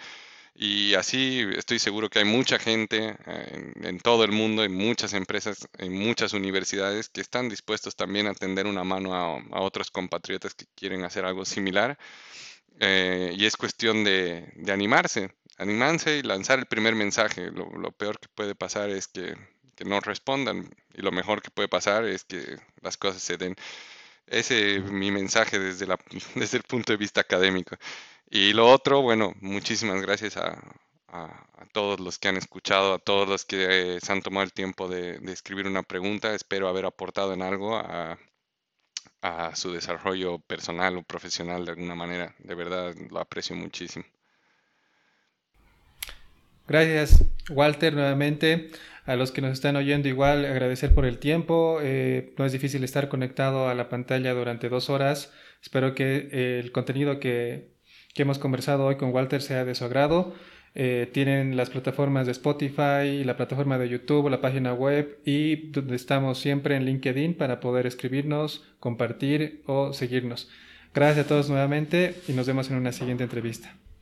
Y así estoy seguro que hay mucha gente eh, en, todo el mundo, en muchas empresas, en muchas universidades que están dispuestos también a tender una mano a, otros compatriotas que quieren hacer algo similar. Eh, y es cuestión de, animarse, animarse y lanzar el primer mensaje. Lo, peor que puede pasar es que, que, no respondan y lo mejor que puede pasar es que las cosas se den. Ese es mi mensaje desde, la, desde el punto de vista académico. Y lo otro, bueno, muchísimas gracias a, todos los que han escuchado, a todos los que eh, se han tomado el tiempo de, escribir una pregunta. Espero haber aportado en algo a, su desarrollo personal o profesional de alguna manera. De verdad, lo aprecio muchísimo. Gracias, Walter, nuevamente. A los que nos están oyendo, igual agradecer por el tiempo. Eh, no es difícil estar conectado a la pantalla durante dos horas. Espero que eh, el contenido que que hemos conversado hoy con Walter sea de su agrado. Eh, tienen las plataformas de Spotify, la plataforma de YouTube, la página web y donde estamos siempre en LinkedIn para poder escribirnos, compartir o seguirnos. Gracias a todos nuevamente y nos vemos en una siguiente entrevista.